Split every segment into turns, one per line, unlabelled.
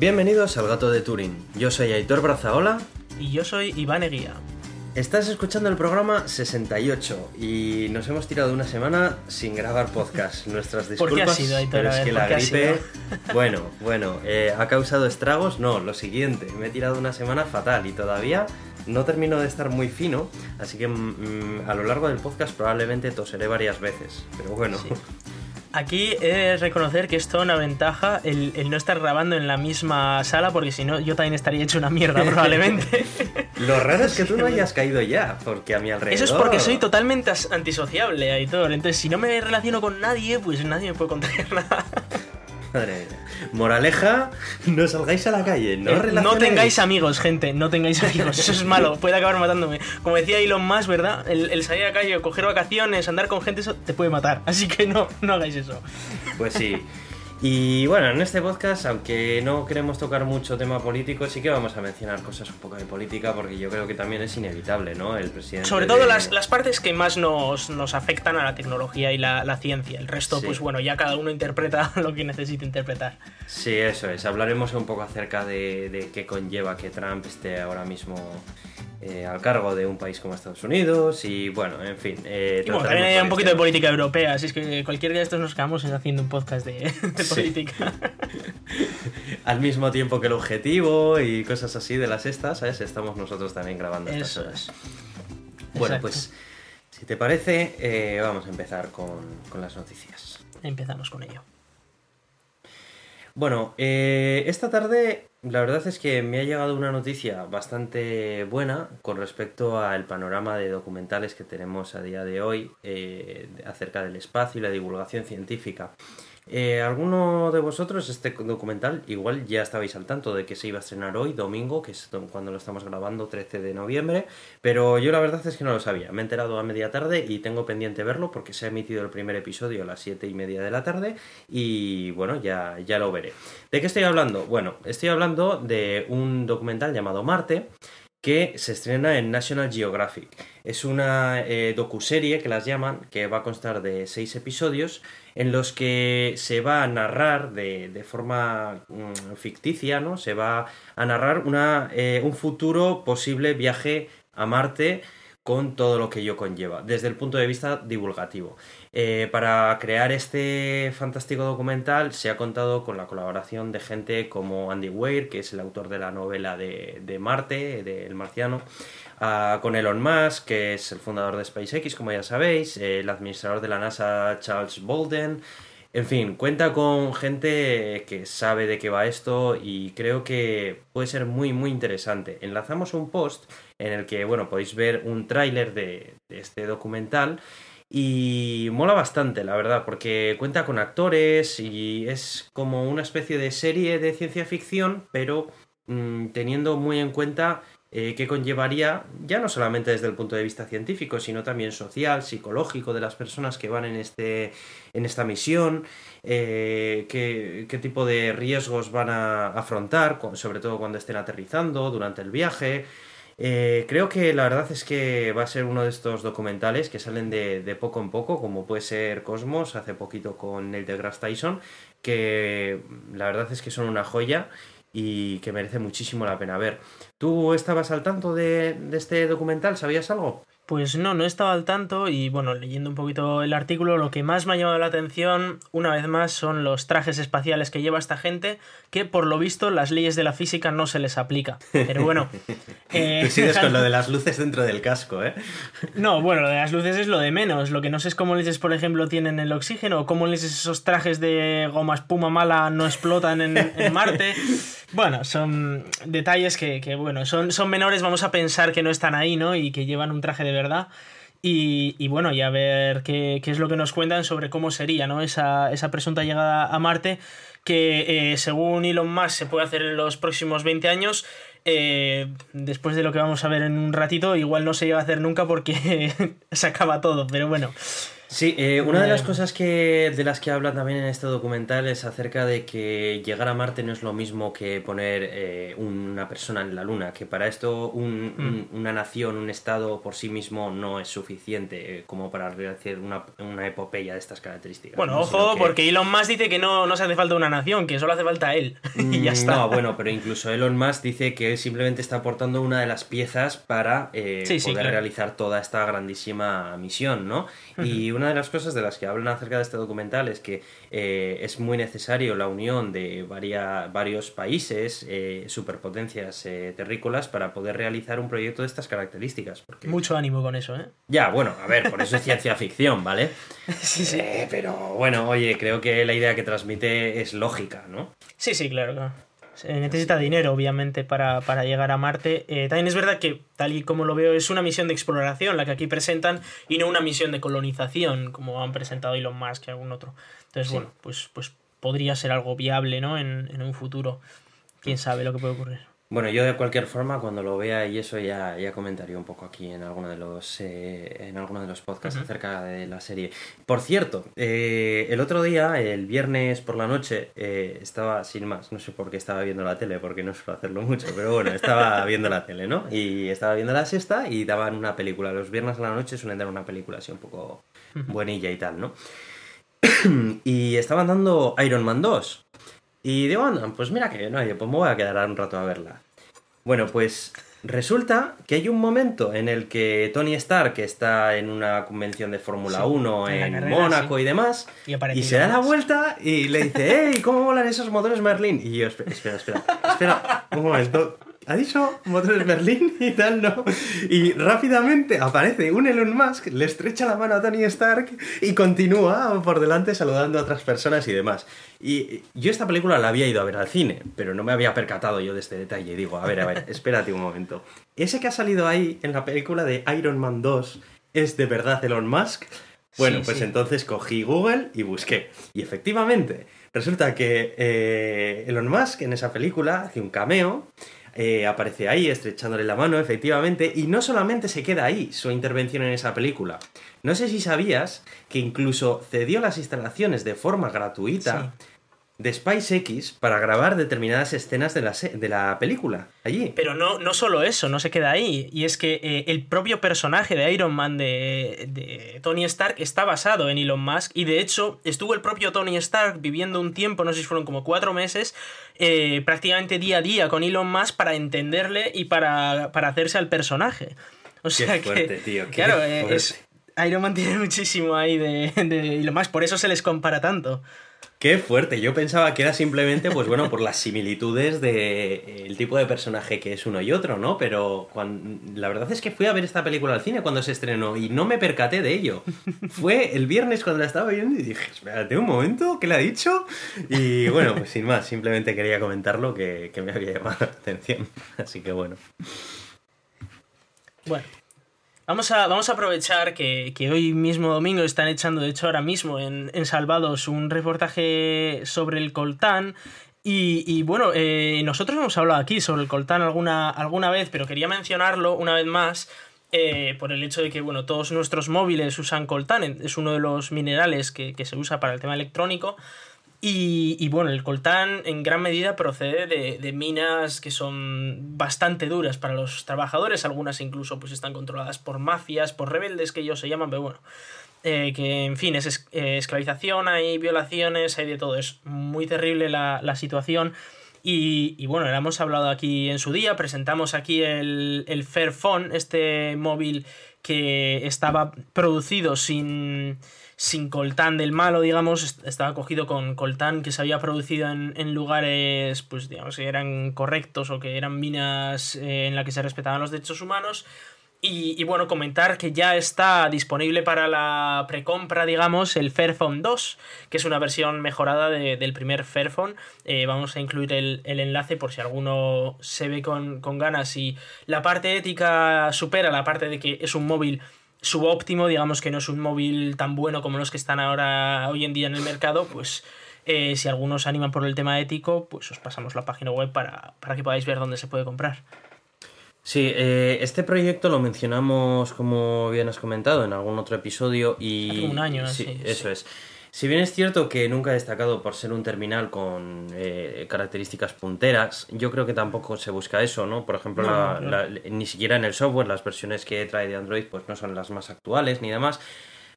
Bienvenidos al Gato de Turing. Yo soy Aitor Brazaola.
Y yo soy Iván Eguía.
Estás escuchando el programa 68 y nos hemos tirado una semana sin grabar podcast. Nuestras disculpas.
¿Por qué ha sido, Aitor?
Pero es que
¿por
la gripe. Bueno, bueno, eh, ¿ha causado estragos? No, lo siguiente. Me he tirado una semana fatal y todavía no termino de estar muy fino. Así que mm, a lo largo del podcast probablemente toseré varias veces. Pero bueno.
Sí. Aquí he de reconocer que es toda una ventaja el, el no estar grabando en la misma sala, porque si no, yo también estaría hecho una mierda, probablemente.
Lo raro es que tú no hayas caído ya, porque a mi alrededor.
Eso es porque soy totalmente antisociable, Aitor. Entonces, si no me relaciono con nadie, pues nadie me puede contar nada.
Madre mía. Moraleja, no salgáis a la calle, no
Eh, no tengáis amigos, gente, no tengáis amigos. Eso es malo, puede acabar matándome. Como decía Elon Musk, ¿verdad? El, el salir a la calle, coger vacaciones, andar con gente, eso te puede matar. Así que no, no hagáis eso.
Pues sí. Y bueno, en este podcast, aunque no queremos tocar mucho tema político, sí que vamos a mencionar cosas un poco de política, porque yo creo que también es inevitable, ¿no? El presidente.
Sobre todo
de-
las, las partes que más nos, nos afectan a la tecnología y la, la ciencia. El resto,
Sí.
pues bueno, ya cada uno interpreta lo que necesite interpretar.
Sí, eso es. Hablaremos un poco acerca de, de qué conlleva que Trump esté ahora mismo eh, al cargo de un país como Estados Unidos y bueno, en fin. eh,
Y bueno, también hay un
varios
poquito de política europea, así es que cualquier día de estos nos quedamos haciendo un podcast de, de
Sí.
política.
Al mismo tiempo que el objetivo y cosas así de las estas, ¿sabes? Estamos nosotros también grabando estas
Eso
horas.
es.
Bueno,
Exacto.
pues si te parece, eh, vamos a empezar con, con las noticias.
Empezamos con ello.
Bueno, eh, esta tarde la verdad es que me ha llegado una noticia bastante buena con respecto al panorama de documentales que tenemos a día de hoy eh, acerca del espacio y la divulgación científica. Eh, ¿Alguno de vosotros este documental igual ya estabais al tanto de que se iba a estrenar hoy, domingo, que es cuando lo estamos grabando, 13 de noviembre? Pero yo la verdad es que no lo sabía. Me he enterado a media tarde y tengo pendiente verlo porque se ha emitido el primer episodio a las 7 y media de la tarde y bueno, ya, ya lo veré. ¿De qué estoy hablando? Bueno, estoy hablando de un documental llamado Marte que se estrena en National Geographic. Es una eh, docuserie que las llaman, que va a constar de seis episodios, en los que se va a narrar de, forma mm, ficticia, ¿no? Se va a narrar una, eh, un futuro posible viaje a Marte con todo lo que ello conlleva, desde el punto de vista divulgativo. Eh, para crear este fantástico documental se ha contado con la colaboración de gente como Andy Weir, que es el autor de la novela de, Marte, de El Marciano, ah, con Elon Musk, que es el fundador de SpaceX, como ya sabéis, el administrador de la NASA, Charles Bolden. En fin, cuenta con gente que sabe de qué va esto y creo que puede ser muy muy interesante. Enlazamos un post en el que, bueno, podéis ver un tráiler de este documental y mola bastante, la verdad, porque cuenta con actores y es como una especie de serie de ciencia ficción, pero mm, teniendo muy en cuenta eh, qué conllevaría, ya no solamente desde el punto de vista científico, sino también social, psicológico de las personas que van en, este, en esta misión, eh, qué, qué tipo de riesgos van a afrontar, sobre todo cuando estén aterrizando, durante el viaje. Eh, creo que la verdad es que va a ser uno de estos documentales que salen de, poco en poco, como puede ser Cosmos, hace poquito con Neil deGrasse Tyson, que la verdad es que son una joya y que merece muchísimo la pena ver. ¿Tú estabas al tanto de este documental? ¿Sabías algo?
Pues no, no estaba al tanto y bueno, leyendo un poquito el artículo, lo que más me ha llamado la atención, una vez más, son los trajes espaciales que lleva esta gente, que por lo visto las leyes de la física no se les aplica. Pero bueno... eh,
Tú sigues con lo de las luces dentro del casco, ¿eh?
No, bueno, lo de las luces es lo de menos. Lo que no sé es cómo leches, por ejemplo, tienen el oxígeno, o cómo leches esos trajes de goma espuma mala no explotan en, en Marte. Bueno, son detalles que, que, bueno, son, son menores, vamos a pensar que no están ahí, ¿no? Y que llevan un traje de Y, bueno, y a ver qué, qué es lo que nos cuentan sobre cómo sería, ¿no? Esa, esa presunta llegada a Marte, que eh, según Elon Musk se puede hacer en los próximos 20 años. Eh, después de lo que vamos a ver en un ratito, igual no se llega a hacer nunca porque se acaba todo, pero bueno.
Sí, eh, una de las
Eh.
cosas que, de las que habla también en este documental es acerca de que llegar a Marte no es lo mismo que poner eh, una persona en la Luna, que para esto un- un- una nación, un estado por sí mismo no es suficiente eh, como para realizar una, una epopeya de estas características.
Bueno, ojo,
que-
porque Elon Musk dice que no, no se hace falta una nación, que solo hace falta él. y ya
Mm,
está.
No, bueno, pero incluso Elon Musk dice que él simplemente está aportando una de las piezas para
Sí, sí,
poder
claro.
realizar toda esta grandísima misión, ¿no? Y una de las cosas de las que hablan acerca de este documental es que eh, es muy necesario la unión de varia- varios países, eh, superpotencias eh, terrícolas, para poder realizar un proyecto de estas características. Porque...
Mucho ánimo con eso, ¿eh?
Ya, bueno, a ver, por eso es ciencia ficción, ¿vale?
Sí, sí.
Pero bueno, oye, creo que la idea que transmite es lógica, ¿no?
Sí, sí, claro, claro. Se necesita dinero, obviamente, para, para llegar a Marte. Eh, también es verdad que, tal y como lo veo, es una misión de exploración la que aquí presentan y no una misión de colonización, como han presentado Elon Musk y algún otro. Entonces,
Sí.
bueno, pues, pues podría ser algo viable, ¿no? En, en un futuro. Quién sabe lo que puede ocurrir.
Bueno, yo de cualquier forma, cuando lo vea y eso ya, ya comentaría un poco aquí en alguno de los, eh, en alguno de los podcasts acerca de la serie. Por cierto, eh, el otro día, el viernes por la noche, eh, estaba sin más, no sé por qué estaba viendo la tele, porque no suelo hacerlo mucho, pero bueno, estaba viendo la tele, ¿no? Y estaba viendo la sexta y daban una película. Los viernes a la noche suelen dar una película así un poco buenilla y tal, ¿no? y estaban dando Iron Man 2. Y digo, anda, pues mira que no, oye, pues me voy a quedar un rato a verla. Bueno, pues resulta que hay un momento en el que Tony Stark está en una convención de Fórmula
Sí,
1
en la
en
carrera,
Mónaco
sí.
y demás.
Y
se da la vuelta y le dice, ¡Ey! ¿Cómo volan esos motores Merlin? Y yo, espera, espera, espera, espera, un momento. ¿Ha dicho motores Merlin y tal, no? Y rápidamente aparece un Elon Musk, le estrecha la mano a Tony Stark y continúa por delante saludando a otras personas y demás. Y yo esta película la había ido a ver al cine, pero no me había percatado yo de este detalle. Digo, a ver, a ver, espérate un momento. ¿Ese que ha salido ahí en la película de Iron Man 2 es de verdad Elon Musk? Bueno,
Sí,
pues
sí.
entonces cogí Google y busqué. Y efectivamente, resulta que eh, Elon Musk en esa película hace un cameo, eh, aparece ahí estrechándole la mano, efectivamente, y no solamente se queda ahí su intervención en esa película. No sé si sabías que incluso cedió las instalaciones de forma gratuita de SpaceX para grabar determinadas escenas de la, de la película allí.
Pero no, no solo eso, no se queda ahí. Y es que eh, el propio personaje de Iron Man de, de Tony Stark está basado en Elon Musk. Y de hecho, estuvo el propio Tony Stark viviendo un tiempo, no sé si fueron como cuatro meses, eh, prácticamente día a día con Elon Musk para entenderle y para, para hacerse al personaje. O sea que.
fuerte, tío, qué
claro, eh, es- Iron Man tiene muchísimo ahí de, de Elon Musk, por eso se les compara tanto.
Qué fuerte, yo pensaba que era simplemente, pues bueno, por las similitudes de eh, tipo de personaje que es uno y otro, ¿no? Pero cuan- la verdad es que fui a ver esta película al cine cuando se estrenó y no me percaté de ello. Fue el viernes cuando la estaba viendo y dije, espérate un momento, ¿qué le ha dicho? Y bueno, pues sin más, simplemente quería comentarlo que me había llamado la atención. Así que bueno.
Bueno, vamos a, vamos a aprovechar que, que hoy mismo domingo están echando, de hecho ahora mismo en, en Salvados, un reportaje sobre el coltán. Y, y bueno, eh, nosotros hemos hablado aquí sobre el coltán alguna, alguna vez, pero quería mencionarlo una vez más eh, por el hecho de que bueno, todos nuestros móviles usan coltán, es uno de los minerales que, que se usa para el tema electrónico. Y, y, bueno, el coltán en gran medida procede de, de, minas que son bastante duras para los trabajadores, algunas incluso pues están controladas por mafias, por rebeldes que ellos se llaman, pero bueno, eh, que en fin, es eh, esclavización, hay violaciones, hay de todo, es muy terrible la, la situación. Y, y, bueno, lo hemos hablado aquí en su día, presentamos aquí el, el Fairphone, este móvil que estaba producido sin sin coltán del malo, digamos, estaba cogido con coltán que se había producido en, en lugares, pues digamos, que eran correctos o que eran minas eh, en las que se respetaban los derechos humanos. Y, bueno, comentar que ya está disponible para la precompra, digamos, el Fairphone 2, que es una versión mejorada de, del primer Fairphone. Eh, vamos a incluir el, el, enlace por si alguno se ve con, con ganas y la parte ética supera la parte de que es un móvil subóptimo, digamos que no es un móvil tan bueno como los que están ahora hoy en día en el mercado, pues eh, si algunos animan por el tema ético, pues os pasamos la página web para, para que podáis ver dónde se puede comprar.
Sí, eh, este proyecto lo mencionamos, como bien has comentado, en algún otro episodio y...
Hace un año,
sí,
sí,
Eso
sí.
es. Si bien es cierto que nunca ha destacado por ser un terminal con eh, características punteras, yo creo que tampoco se busca eso, ¿no? Por ejemplo,
No,
la,
no.
la- ni siquiera en el software las versiones que trae de Android pues no son las más actuales ni demás.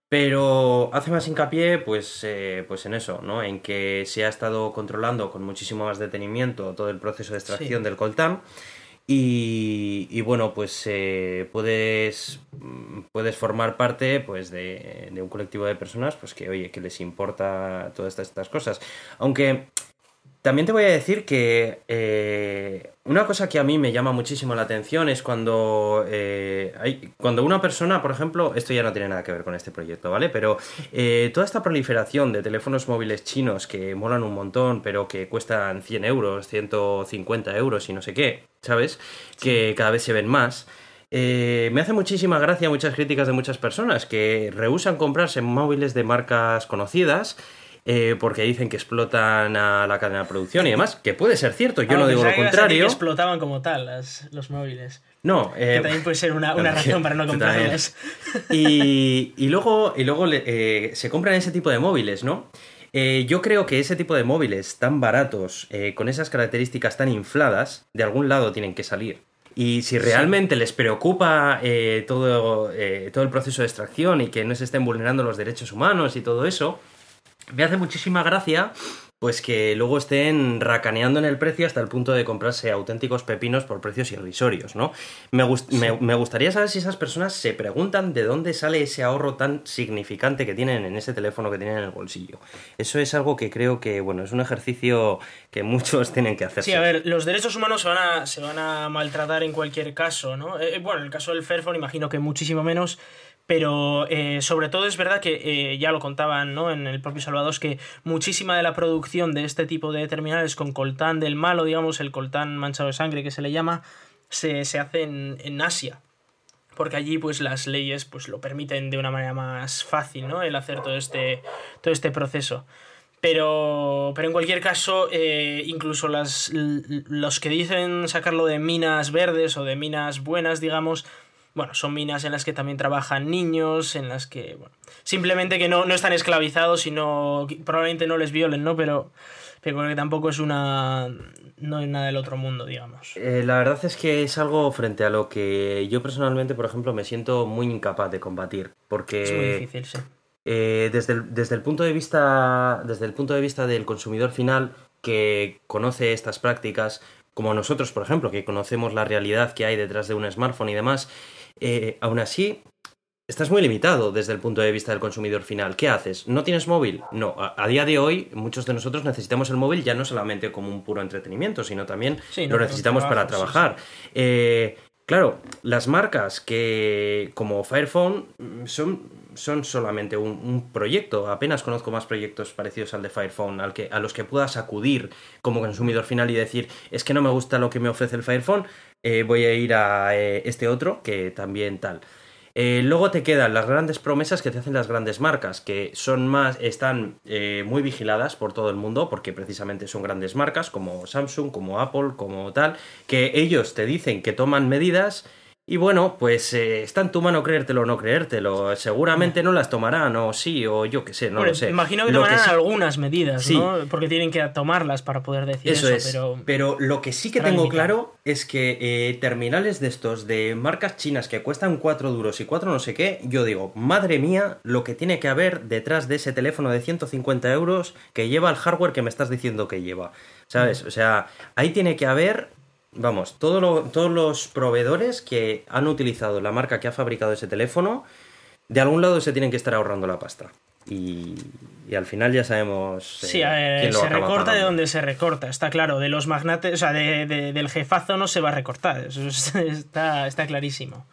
Pero hace más hincapié pues, eh, pues en eso, ¿no? En que se ha estado controlando con muchísimo más detenimiento todo el proceso de extracción del coltán. Y, bueno, pues eh, puedes, puedes formar parte pues, de, de, un colectivo de personas pues, que, oye, que les importa todas estas, estas cosas. Aunque también te voy a decir que eh, una cosa que a mí me llama muchísimo la atención es cuando, eh, hay, cuando una persona, por ejemplo, esto ya no tiene nada que ver con este proyecto, ¿vale? Pero eh, toda esta proliferación de teléfonos móviles chinos que molan un montón, pero que cuestan 100 euros, 150 euros y no sé qué, ¿sabes? Que cada vez se ven más. me hace muchísima gracia muchas críticas de muchas personas que rehusan comprarse móviles de marcas conocidas eh, porque dicen que explotan a la cadena de producción y demás, que puede ser cierto, yo no digo lo contrario. Que
explotaban como tal los móviles.
No,
eh, que también puede ser una, razón para no comprarlos.
Y, y, luego, y luego eh, se compran ese tipo de móviles, ¿no? yo creo que ese tipo de móviles tan baratos, con esas características tan infladas, de algún lado tienen que salir. Y si realmente les preocupa todo, todo el proceso de extracción y que no se estén vulnerando los derechos humanos y todo eso, me hace muchísima gracia pues que luego estén racaneando en el precio hasta el punto de comprarse auténticos pepinos por precios irrisorios, ¿no? Me, me, gustaría saber si esas personas se preguntan de dónde sale ese ahorro tan significante que tienen en ese teléfono que tienen en el bolsillo. Eso es algo que creo que, bueno, es un ejercicio que muchos tienen que hacer.
Sí, a ver, los derechos humanos se van a, se van a maltratar en cualquier caso, ¿no? Eh, bueno, en el caso del Fairphone imagino que muchísimo menos, pero eh, sobre todo es verdad que eh, ya lo contaban ¿no? en el propio Salvador, que muchísima de la producción de este tipo de terminales con coltán del malo, digamos, el coltán manchado de sangre que se le llama, se, hace en, Asia. Porque allí pues las leyes pues lo permiten de una manera más fácil, ¿no? El hacer todo este, todo este proceso. Pero, pero en cualquier caso, eh, incluso las, los que dicen sacarlo de minas verdes o de minas buenas, digamos, bueno, son minas en las que también trabajan niños, en las que, bueno, simplemente que no, no están esclavizados y no, probablemente no les violen, ¿no? Pero, pero que tampoco es una, no es nada del otro mundo, digamos.
Eh, la verdad es que es algo frente a lo que yo personalmente, por ejemplo, me siento muy incapaz de combatir, porque...
Es muy difícil, sí.
Eh, desde, el, desde, el punto de vista, desde el punto de vista del consumidor final que conoce estas prácticas, como nosotros, por ejemplo, que conocemos la realidad que hay detrás de un smartphone y demás, eh, aún así, estás muy limitado desde el punto de vista del consumidor final. ¿Qué haces? ¿No tienes móvil? No. A, día de hoy, muchos de nosotros necesitamos el móvil ya no solamente como un puro entretenimiento, sino también lo necesitamos para trabajar. Eh, claro, las marcas que, como Firephone, son, son solamente un, proyecto. Apenas conozco más proyectos parecidos al de Firephone, al que, a los que puedas acudir como consumidor final y decir, es que no me gusta lo que me ofrece el Firephone, eh, voy a ir a eh, este otro que también tal. Eh, luego te quedan las grandes promesas que te hacen las grandes marcas, que son más, están muy vigiladas por todo el mundo, porque precisamente son grandes marcas como Samsung, como Apple, como tal, que ellos te dicen que toman medidas y bueno, pues eh, está en tu mano creértelo o no creértelo. Seguramente no las tomarán, o sí, o yo qué sé, no lo sé.
Imagino que tomarán algunas medidas, ¿no? Porque tienen que tomarlas para poder decir eso.
es. Pero... pero lo que sí que tengo claro es que eh, terminales de estos de marcas chinas que cuestan cuatro duros y cuatro no sé qué, yo digo, madre mía, lo que tiene que haber detrás de ese teléfono de 150 euros que lleva el hardware que me estás diciendo que lleva. ¿Sabes? O sea, ahí tiene que haber vamos, todos los proveedores que han utilizado la marca que ha fabricado ese teléfono, de algún lado se tienen que estar ahorrando la pasta. Y, al final ya sabemos.
Eh, sí, se recorta de donde se recorta, está claro. De los magnates, o sea, del jefazo no se va a recortar, eso está, está clarísimo.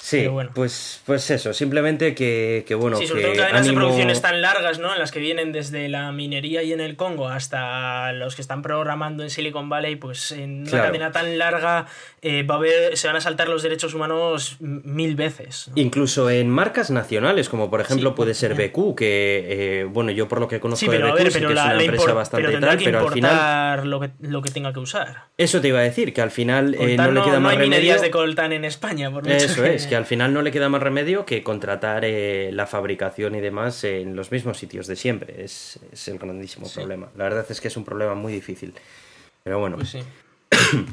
Sí, bueno. pues, pues eso, simplemente que, que bueno.
Sí, sobre todo cadenas de producciones tan largas, ¿no? En las que vienen desde la minería y en el Congo hasta los que están programando en Silicon Valley, pues en una cadena tan larga eh, va a haber, se van a saltar los derechos humanos mil veces.
Incluso en marcas nacionales, como por ejemplo puede ser BQ, que, eh, bueno, yo por lo que conozco de BQ, que es una empresa bastante
pero
tal,
pero al final. Lo que, lo que tenga que usar.
Eso te iba a decir, que al final eh, no, le queda más
no hay minerías de coltán en España, por
Eso es, que al final no le queda más remedio que contratar eh, la fabricación y demás en los mismos sitios de siempre. Es, el grandísimo problema. La verdad es que es un problema muy difícil. Pero bueno.
Pues sí.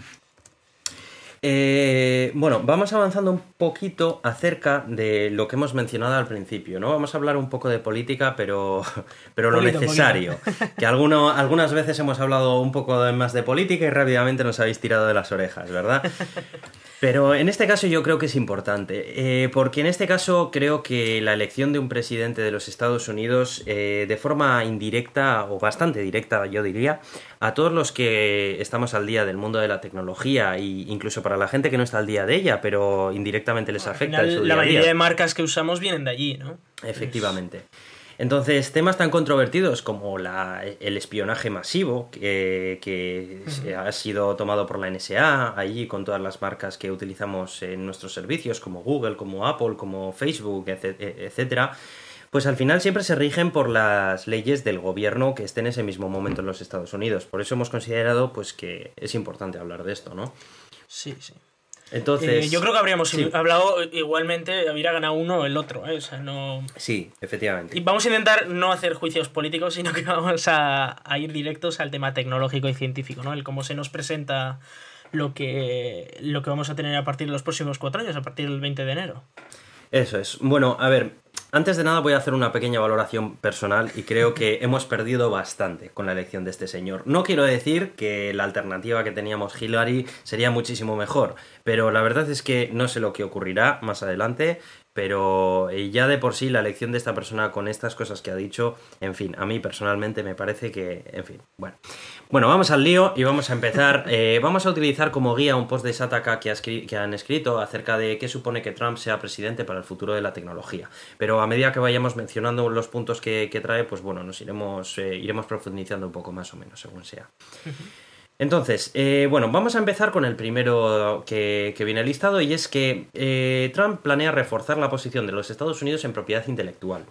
Eh, bueno, vamos avanzando un poquito acerca de lo que hemos mencionado al principio, ¿no? Vamos a hablar un poco de política, pero, pero lo necesario. Que alguno, algunas veces hemos hablado un poco más de política y rápidamente nos habéis tirado de las orejas, ¿verdad? Pero en este caso yo creo que es importante, eh, porque en este caso creo que la elección de un presidente de los Estados Unidos, eh, de forma indirecta o bastante directa, yo diría, a todos los que estamos al día del mundo de la tecnología e incluso para la gente que no está al día de ella, pero indirectamente les afecta.
la mayoría de marcas que usamos vienen de allí, ¿no?
Efectivamente. Entonces, temas tan controvertidos como el espionaje masivo, que, ha sido tomado por la NSA, allí con todas las marcas que utilizamos en nuestros servicios, como Google, como Apple, como Facebook, etcétera, pues al final siempre se rigen por las leyes del gobierno que esté en ese mismo momento en los Estados Unidos. Por eso hemos considerado pues que es importante hablar de esto, ¿no?
Sí, sí.
Entonces,
eh, yo creo que habríamos hablado igualmente, hubiera ganado uno o el otro, ¿eh? o sea, no...
Sí, efectivamente.
Y vamos a intentar no hacer juicios políticos, sino que vamos a, ir directos al tema tecnológico y científico, ¿no? El cómo se nos presenta lo que, lo que vamos a tener a partir de los próximos cuatro años, a partir del 20 de enero.
Eso es. Bueno, a ver, antes de nada voy a hacer una pequeña valoración personal y creo que hemos perdido bastante con la elección de este señor. No quiero decir que la alternativa que teníamos Hillary sería muchísimo mejor, pero la verdad es que no sé lo que ocurrirá más adelante pero eh, ya de por sí la elección de esta persona con estas cosas que ha dicho, en fin, a mí personalmente me parece que, en fin, bueno. Bueno, vamos al lío y vamos a empezar. Eh, vamos a utilizar como guía un post de Sataka que, que, han escrito acerca de qué supone que Trump sea presidente para el futuro de la tecnología. Pero a medida que vayamos mencionando los puntos que, trae, pues bueno, nos iremos, eh, iremos profundizando un poco más o menos, según sea. Entonces, eh, bueno, vamos a empezar con el primero que, viene listado y es que eh, Trump planea reforzar la posición de los Estados Unidos en propiedad intelectual.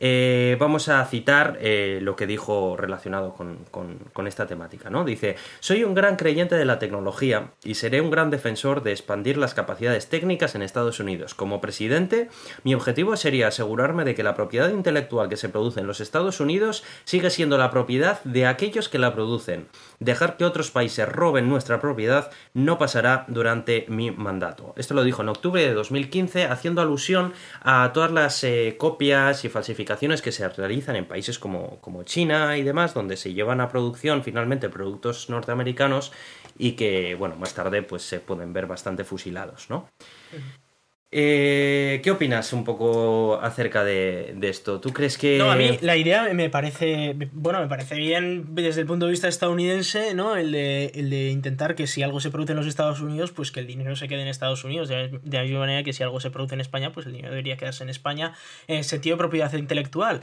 Eh, vamos a citar lo que dijo relacionado con, esta temática, ¿no? Dice, soy un gran creyente de la tecnología y seré un gran defensor de expandir las capacidades técnicas en Estados Unidos. Como presidente, mi objetivo sería asegurarme de que la propiedad intelectual que se produce en los Estados Unidos sigue siendo la propiedad de aquellos que la producen. Dejar que otros países roben nuestra propiedad no pasará durante mi mandato. Esto lo dijo en octubre de 2015, haciendo alusión a todas las eh, copias y falsificaciones que se realizan en países como, como China y demás, donde se llevan a producción finalmente productos norteamericanos y que, bueno, más tarde pues se pueden ver bastante fusilados, ¿no? Eh, ¿Qué opinas un poco acerca de, esto? ¿Tú crees que.?
No, a mí la idea me parece. Bueno, me parece bien desde el punto de vista estadounidense, ¿no? El de, el de intentar que si algo se produce en los Estados Unidos, pues que el dinero se quede en Estados Unidos. De, la misma manera que si algo se produce en España, pues el dinero debería quedarse en España en sentido de propiedad intelectual.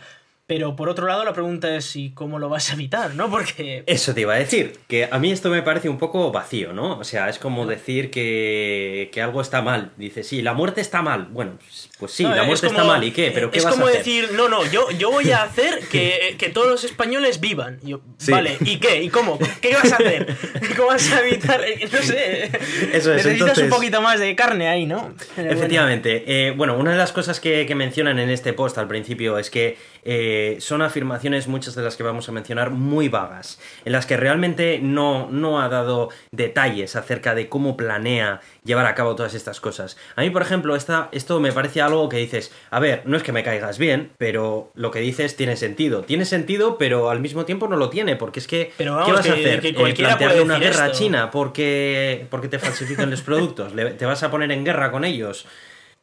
Pero por otro lado, la pregunta es si cómo lo vas a evitar, ¿no? Porque.
Eso te iba a decir, que a mí esto me parece un poco vacío, ¿no? O sea, es como decir que, que algo está mal. Dice, sí, la muerte está mal. Bueno, pues sí, la muerte está mal, ¿y qué? ¿Pero qué
es
vas
como
a
hacer? decir, no, no, yo, yo voy a hacer que, que todos los españoles vivan. Yo, Vale, ¿y qué? ¿Y cómo? ¿Qué vas a hacer? ¿Cómo vas a evitar? Eh, no sé.
Eso es,
Necesitas un poquito más de carne ahí, ¿no?
efectivamente. Bueno. Eh, bueno, una de las cosas que, que mencionan en este post al principio es que eh, son afirmaciones, muchas de las que vamos a mencionar, muy vagas, en las que realmente no, no ha dado detalles acerca de cómo planea llevar a cabo todas estas cosas. A mí, por ejemplo, esta, esto me parece algo que dices, a ver, no es que me caigas bien, pero lo que dices tiene sentido. Tiene sentido, pero al mismo tiempo no lo tiene, porque es que, ¿qué vas a hacer?
Eh, plantearle
una guerra a China porque, porque te falsifican los productos? ¿Te vas a poner en guerra con ellos?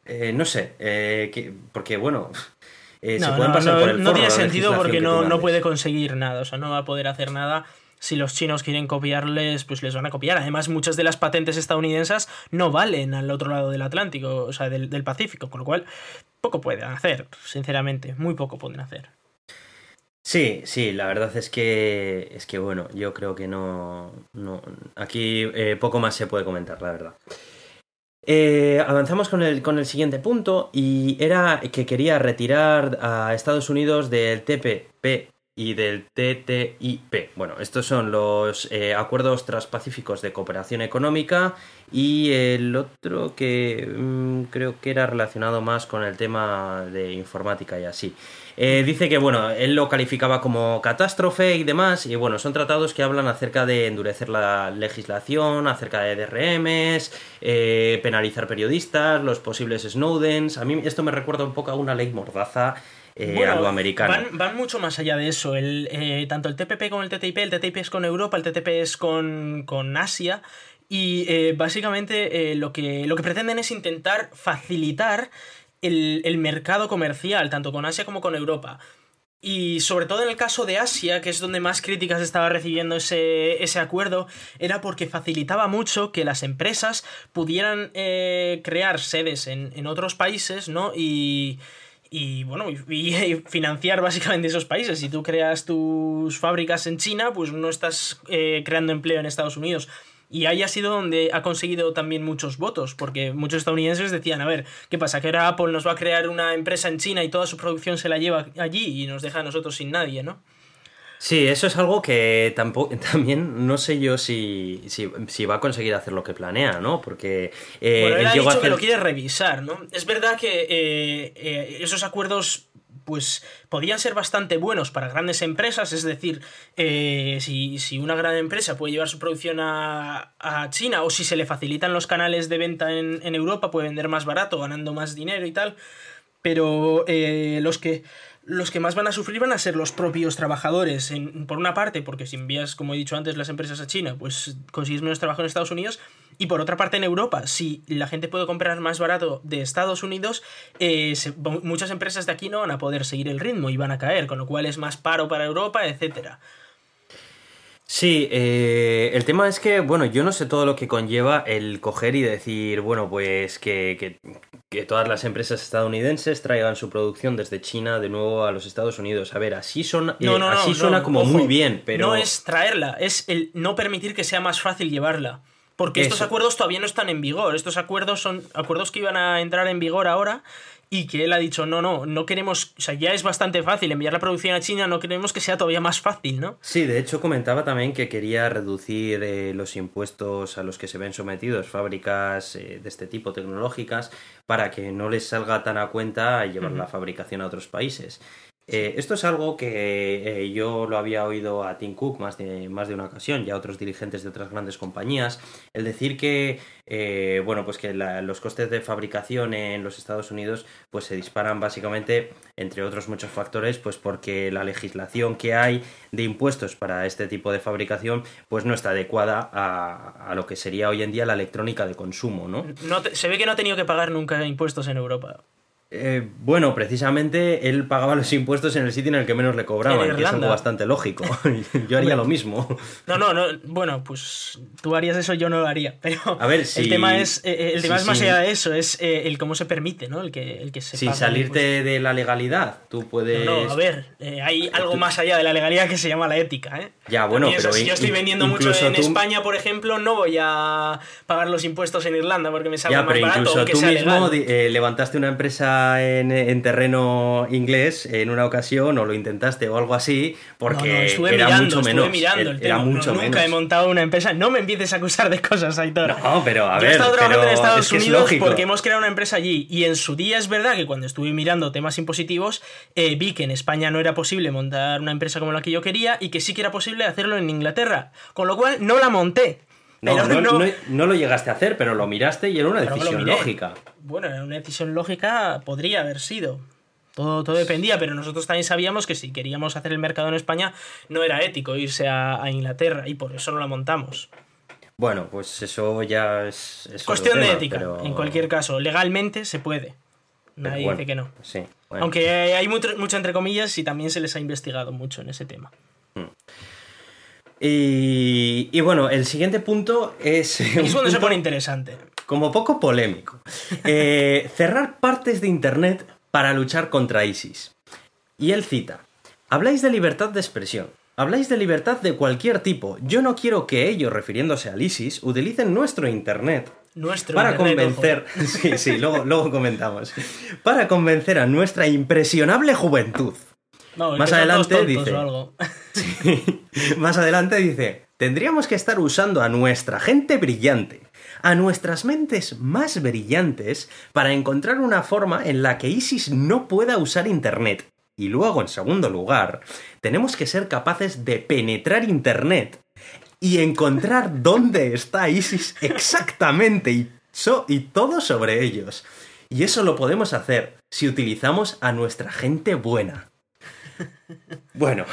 Eh, no sé, porque bueno,
eh, no, no, tiene sentido porque no, no puede conseguir nada, o sea, no va a poder hacer nada. Si los chinos quieren copiarles, pues les van a copiar. Además, muchas de las patentes estadounidenses no valen al otro lado del Atlántico, o sea, del, Pacífico, con lo cual poco pueden hacer, sinceramente, muy poco pueden hacer.
Sí, sí, la verdad es que es que bueno, yo creo que no, no aquí eh, poco más se puede comentar, la verdad. Eh, avanzamos con el, con el siguiente punto y era que quería retirar a Estados Unidos del TPP y del TTIP. Bueno, estos son los eh, acuerdos transpacíficos de cooperación económica y el otro que mm, creo que era relacionado más con el tema de informática y así. Eh, dice que, bueno, él lo calificaba como catástrofe y demás, y bueno, son tratados que hablan acerca de endurecer la legislación, acerca de DRMs, eh, penalizar periodistas, los posibles Snowdens. A mí esto me recuerda un poco a una ley mordaza eh, a lo americano.
Van, mucho más allá de eso. El, tanto el TPP como el TTIP, el TTIP es con Europa, el TTP es con, con Asia. Y básicamente lo, que, lo que pretenden es intentar facilitar el, mercado comercial, tanto con Asia como con Europa. Y sobre todo en el caso de Asia, que es donde más críticas estaba recibiendo ese, ese acuerdo, era porque facilitaba mucho que las empresas pudieran eh, crear sedes en, otros países, ¿no? Y, y bueno, y, financiar básicamente esos países. Si tú creas tus fábricas en China, pues no estás eh, creando empleo en Estados Unidos. Y ahí ha sido donde ha conseguido también muchos votos, porque muchos estadounidenses decían, a ver, ¿qué pasa? Que ahora Apple nos va a crear una empresa en China y toda su producción se la lleva allí y nos deja a nosotros sin nadie, ¿no?
Sí, eso es algo que tampoco, también no sé yo si, si, va a conseguir hacer lo que planea, ¿no? Porque...
Eh, bueno, él ha dicho que lo quiere revisar, ¿no? Es verdad que eh, eh, esos acuerdos pues podían ser bastante buenos para grandes empresas, es decir, eh, si, una gran empresa puede llevar su producción a, China o si se le facilitan los canales de venta en, Europa, puede vender más barato, ganando más dinero y tal, pero eh, los que los que más van a sufrir van a ser los propios trabajadores. por una parte, porque si envías, como he dicho antes, las empresas a China, pues consigues menos trabajo en Estados Unidos. Y por otra parte, en Europa, si la gente puede comprar más barato de Estados Unidos, eh, muchas empresas de aquí no van a poder seguir el ritmo y van a caer, con lo cual es más paro para Europa, etcétera.
Sí, eh, el tema es que, bueno, yo no sé todo lo que conlleva el coger y decir, bueno, pues que, que, todas las empresas estadounidenses traigan su producción desde China de nuevo a los Estados Unidos. A ver, así, son, eh, así suena como muy bien, pero...
No es traerla, es el no permitir que sea más fácil llevarla. Porque estos acuerdos todavía no están en vigor. Estos acuerdos son acuerdos que iban a entrar en vigor ahora y que él ha dicho, no, no, no queremos, o sea, ya es bastante fácil enviar la producción a China, no queremos que sea todavía más fácil, ¿no?
Sí, de hecho comentaba también que quería reducir eh, los impuestos a los que se ven sometidos fábricas eh, de este tipo tecnológicas para que no les salga tan a cuenta llevar la fabricación a otros países. Eh, esto es algo que eh, yo lo había oído a Tim Cook más de, más de una ocasión y a otros dirigentes de otras grandes compañías, el decir que, eh, bueno, pues que los costes de fabricación en los Estados Unidos pues se disparan básicamente, entre otros muchos factores, pues porque la legislación que hay de impuestos para este tipo de fabricación pues no está adecuada a, a lo que sería hoy en día la electrónica de consumo, ¿no?
no se ve que no ha tenido que pagar nunca impuestos en Europa.
Eh, bueno, precisamente él pagaba los impuestos en el sitio en el que menos le cobraban, que es algo bastante lógico. yo haría lo mismo.
No, no, no, bueno, pues tú harías eso, yo no lo haría. Pero a ver, si, el tema es, eh, el tema es más allá de eso, es eh, el cómo se permite, ¿no? El que, el que se
Sin salirte de la legalidad, tú puedes.
No, a ver, hay algo más allá de la legalidad que se llama la ética, ¿eh?
Ya, bueno, pero.
Si yo estoy vendiendo mucho en España, por ejemplo, no voy a pagar los impuestos en Irlanda porque me sale más barato. Ya, pero incluso tú mismo
levantaste una empresa en, terreno inglés en una ocasión o lo intentaste o algo así porque era mucho menos. era mucho
Nunca he montado una empresa. No me empieces a acusar de cosas, Aitor.
No, pero a ver.
he estado trabajando en Estados Unidos porque hemos creado una empresa allí y en su día es verdad que cuando estuve mirando temas impositivos eh, vi que en España no era posible montar una empresa como la que yo quería y que sí que era posible hacerlo en Inglaterra. Con lo cual no la monté.
No, no, lo llegaste a hacer, pero lo miraste y era una decisión lógica.
Bueno, era una decisión lógica, podría haber sido. Todo, todo dependía, pero nosotros también sabíamos que si queríamos hacer el mercado en España no era ético irse a, Inglaterra y por eso no la montamos.
Bueno, pues eso ya es...
Cuestión de ética, en cualquier caso. Legalmente se puede. Nadie dice que no.
Sí,
Aunque hay mucho, mucho, entre comillas y también se les ha investigado mucho en ese tema.
Y, bueno, el siguiente punto es...
Es cuando se pone interesante.
Como poco polémico. Eh, cerrar partes de Internet para luchar contra ISIS. Y él cita, habláis de libertad de expresión, habláis de libertad de cualquier tipo. Yo no quiero que ellos, refiriéndose al ISIS, utilicen nuestro Internet
nuestro
para convencer, sí, sí, luego, luego comentamos, para convencer a nuestra impresionable juventud más adelante dice. más adelante dice. Tendríamos que estar usando a nuestra gente brillante, a nuestras mentes más brillantes, para encontrar una forma en la que ISIS no pueda usar Internet. Y luego, en segundo lugar, tenemos que ser capaces de penetrar Internet y encontrar dónde está ISIS exactamente y, y todo sobre ellos. Y eso lo podemos hacer si utilizamos a nuestra gente buena. Bueno,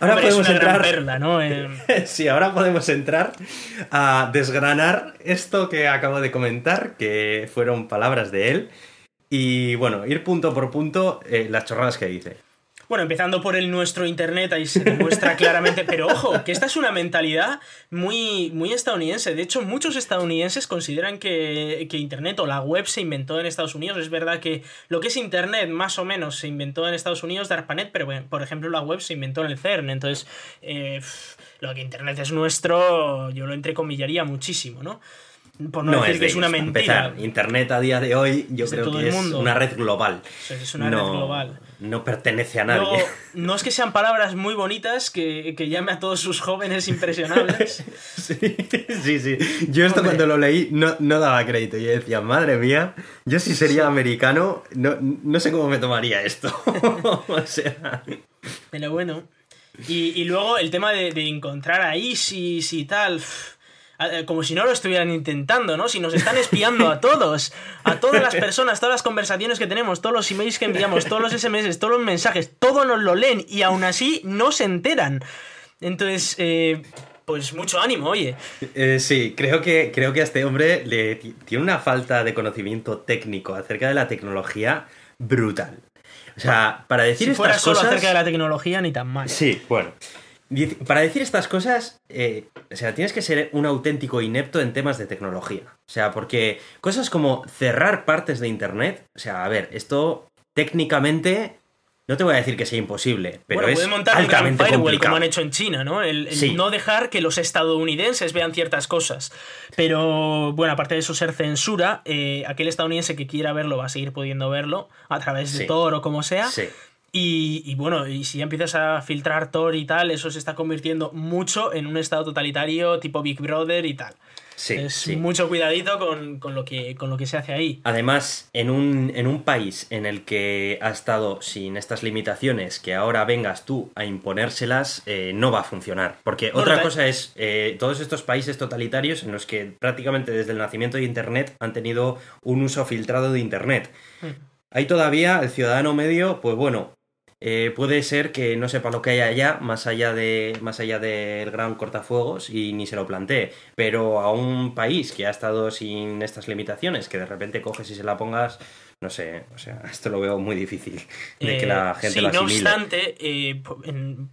ahora podemos entrar. ¿no? sí, ahora podemos entrar a desgranar esto que acabo de comentar, que fueron palabras de él. Y bueno, ir punto por punto eh, las chorradas que dice.
Bueno, empezando por el nuestro internet, ahí se demuestra claramente, pero ojo, que esta es una mentalidad muy, muy estadounidense. De hecho, muchos estadounidenses consideran que, que, internet o la web se inventó en Estados Unidos. Es verdad que lo que es internet más o menos se inventó en Estados Unidos, DARPANET, pero bueno, por ejemplo la web se inventó en el CERN. Entonces, eh, lo que internet es nuestro, yo lo entrecomillaría muchísimo, ¿no?
Por no, decir que es una mentira. Internet a día de hoy yo creo que es una red global.
Es una red global.
No pertenece a nadie.
No, es que sean palabras muy bonitas que, que, llame a todos sus jóvenes impresionables.
sí, sí, Yo esto cuando lo leí no, no, daba crédito. Yo decía, madre mía, yo si sería americano, no, no sé cómo me tomaría esto. o sea...
Pero bueno. Y, y luego el tema de, de encontrar a ISIS y tal como si no lo estuvieran intentando, ¿no? Si nos están espiando a todos, a todas las personas, todas las conversaciones que tenemos, todos los emails que enviamos, todos los SMS, todos los mensajes, todo nos lo leen y aún así no se enteran. Entonces, eh, pues mucho ánimo, oye.
Eh, sí, creo que, creo que a este hombre le tiene una falta de conocimiento técnico acerca de la tecnología brutal. O sea, para decir si fuera solo
acerca de la tecnología, ni tan mal.
Sí, bueno. Para decir estas cosas, eh, o sea, tienes que ser un auténtico inepto en temas de tecnología. O sea, porque cosas como cerrar partes de Internet, o sea, a ver, esto técnicamente no te voy a decir que sea imposible, pero bueno, es puede montar altamente un firewall
como han hecho en China, ¿no? El, no dejar que los estadounidenses vean ciertas cosas. Pero, bueno, aparte de eso ser censura, eh, aquel estadounidense que quiera verlo va a seguir pudiendo verlo a través de Tor o como sea. Sí. Y, bueno, y si ya empiezas a filtrar Tor y tal, eso se está convirtiendo mucho en un estado totalitario tipo Big Brother y tal. Sí, es mucho cuidadito con, lo que, con lo que se hace ahí.
Además, en un, en un país en el que ha estado sin estas limitaciones, que ahora vengas tú a imponérselas, eh, no va a funcionar. Porque otra cosa es, eh, todos estos países totalitarios en los que prácticamente desde el nacimiento de Internet han tenido un uso filtrado de Internet. Hmm. Hay todavía el ciudadano medio, pues bueno, eh, puede ser que no sepa lo que hay allá, más allá de más allá del gran cortafuegos y ni se lo plantee. Pero a un país que ha estado sin estas limitaciones, que de repente coges y se la pongas, no sé, o sea, esto lo veo muy difícil de que la
eh, gente lo asimile. No obstante, eh,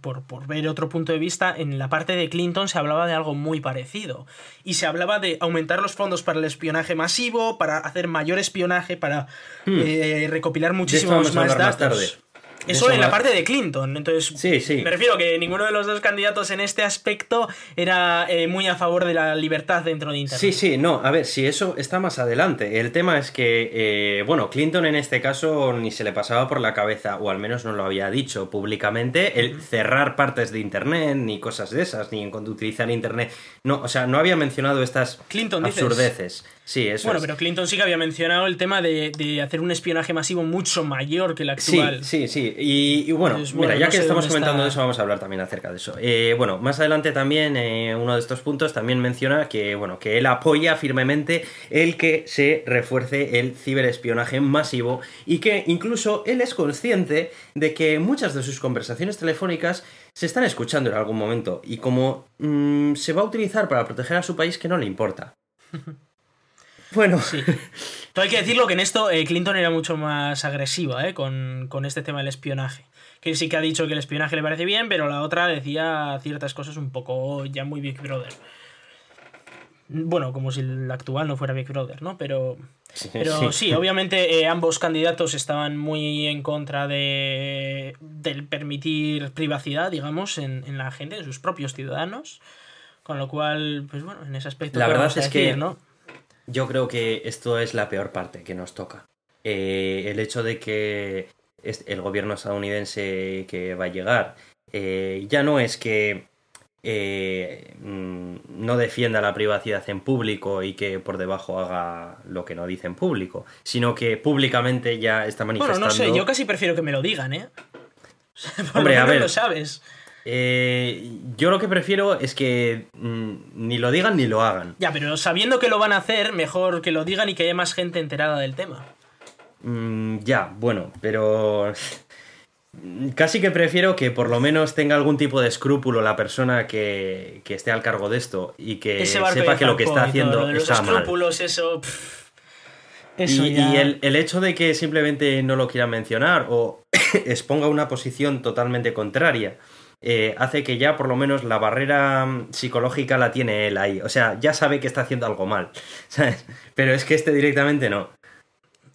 por, por, ver otro punto de vista, en la parte de Clinton se hablaba de algo muy parecido. Y se hablaba de aumentar los fondos para el espionaje masivo, para hacer mayor espionaje, para hmm. recopilar muchísimos más datos. Eso, en la parte de Clinton. Entonces, sí, sí. me refiero que ninguno de los dos candidatos en este aspecto era eh, muy a favor de la libertad dentro de Internet.
Sí, sí, no, a ver, si eso está más adelante. El tema es que, eh, bueno, Clinton en este caso ni se le pasaba por la cabeza, o al menos no lo había dicho públicamente, el cerrar partes de Internet, ni cosas de esas, ni en cuanto utilizar Internet. No, o sea, no había mencionado estas Clinton, absurdeces. Sí, eso
Bueno, pero Clinton sí que había mencionado el tema de, hacer un espionaje masivo mucho mayor que el actual.
Sí, sí, sí. Y, bueno, mira, ya que estamos comentando de eso, vamos a hablar también acerca de eso. Eh, bueno, más adelante también, eh, uno de estos puntos también menciona que, bueno, que él apoya firmemente el que se refuerce el ciberespionaje masivo y que incluso él es consciente de que muchas de sus conversaciones telefónicas se están escuchando en algún momento y como mm, se va a utilizar para proteger a su país que no le importa. Bueno.
Sí. Todo hay que decirlo que en esto eh, Clinton era mucho más agresiva eh, con, este tema del espionaje. Que sí que ha dicho que el espionaje le parece bien, pero la otra decía ciertas cosas un poco ya muy Big Brother. Bueno, como si el actual no fuera Big Brother, ¿no? Pero, pero sí, obviamente eh, ambos candidatos estaban muy en contra de del permitir privacidad, digamos, en, en, la gente, en sus propios ciudadanos. Con lo cual, pues bueno, en ese aspecto.
La verdad es que ¿no? Yo creo que esto es la peor parte que nos toca. Eh, el hecho de que el gobierno estadounidense que va a llegar eh, ya no es que eh, mm, no defienda la privacidad en público y que por debajo haga lo que no dice en público, sino que públicamente ya está manifestando.
Bueno, no sé, yo casi prefiero que me lo digan, ¿eh? Hombre, a ver. Lo sabes.
Eh, yo lo que prefiero es que mm, ni lo digan ni lo hagan.
Ya, pero sabiendo que lo van a hacer, mejor que lo digan y que haya más gente enterada del tema.
Mm, ya, bueno, pero casi que prefiero que por lo menos tenga algún tipo de escrúpulo la persona que, esté al cargo de esto y que sepa que lo que está haciendo está
escrúpulos, eso.
y, el, el, hecho de que simplemente no lo quiera mencionar o exponga una posición totalmente contraria eh, hace que ya por lo menos la barrera mm, psicológica la tiene él ahí. O sea, ya sabe que está haciendo algo mal, ¿sabes? Pero es que este directamente no.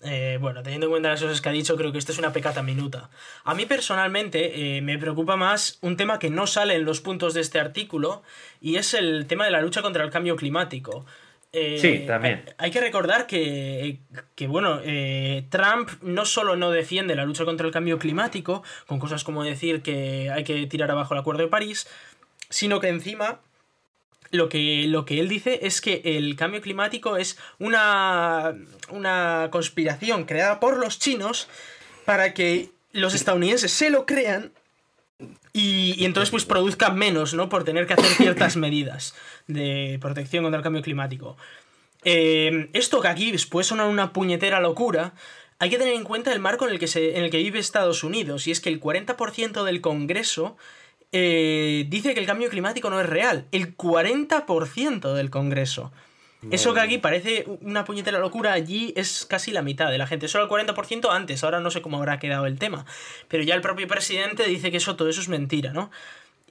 Eh, bueno, teniendo en cuenta las cosas que ha dicho, creo que esto es una pecata minuta. A mí personalmente eh, me preocupa más un tema que no sale en los puntos de este artículo y es el tema de la lucha contra el cambio climático.
Eh, sí, también.
Hay, que recordar que, bueno, eh, Trump no solo no defiende la lucha contra el cambio climático, con cosas como decir que hay que tirar abajo el Acuerdo de París, sino que encima lo que, lo que él dice es que el cambio climático es una, una conspiración creada por los chinos para que los estadounidenses se lo crean y, entonces pues produzcan menos, ¿no? Por tener que hacer ciertas medidas de protección contra el cambio climático. Eh, esto que aquí puede sonar una puñetera locura, hay que tener en cuenta el marco en el que, se, en el que vive Estados Unidos, y es que el 40% del Congreso eh, dice que el cambio climático no es real. El 40% del Congreso. Eso que aquí parece una puñetera locura, allí es casi la mitad de la gente. Solo el 40% antes, ahora no sé cómo habrá quedado el tema. Pero ya el propio presidente dice que eso, todo eso es mentira, ¿no?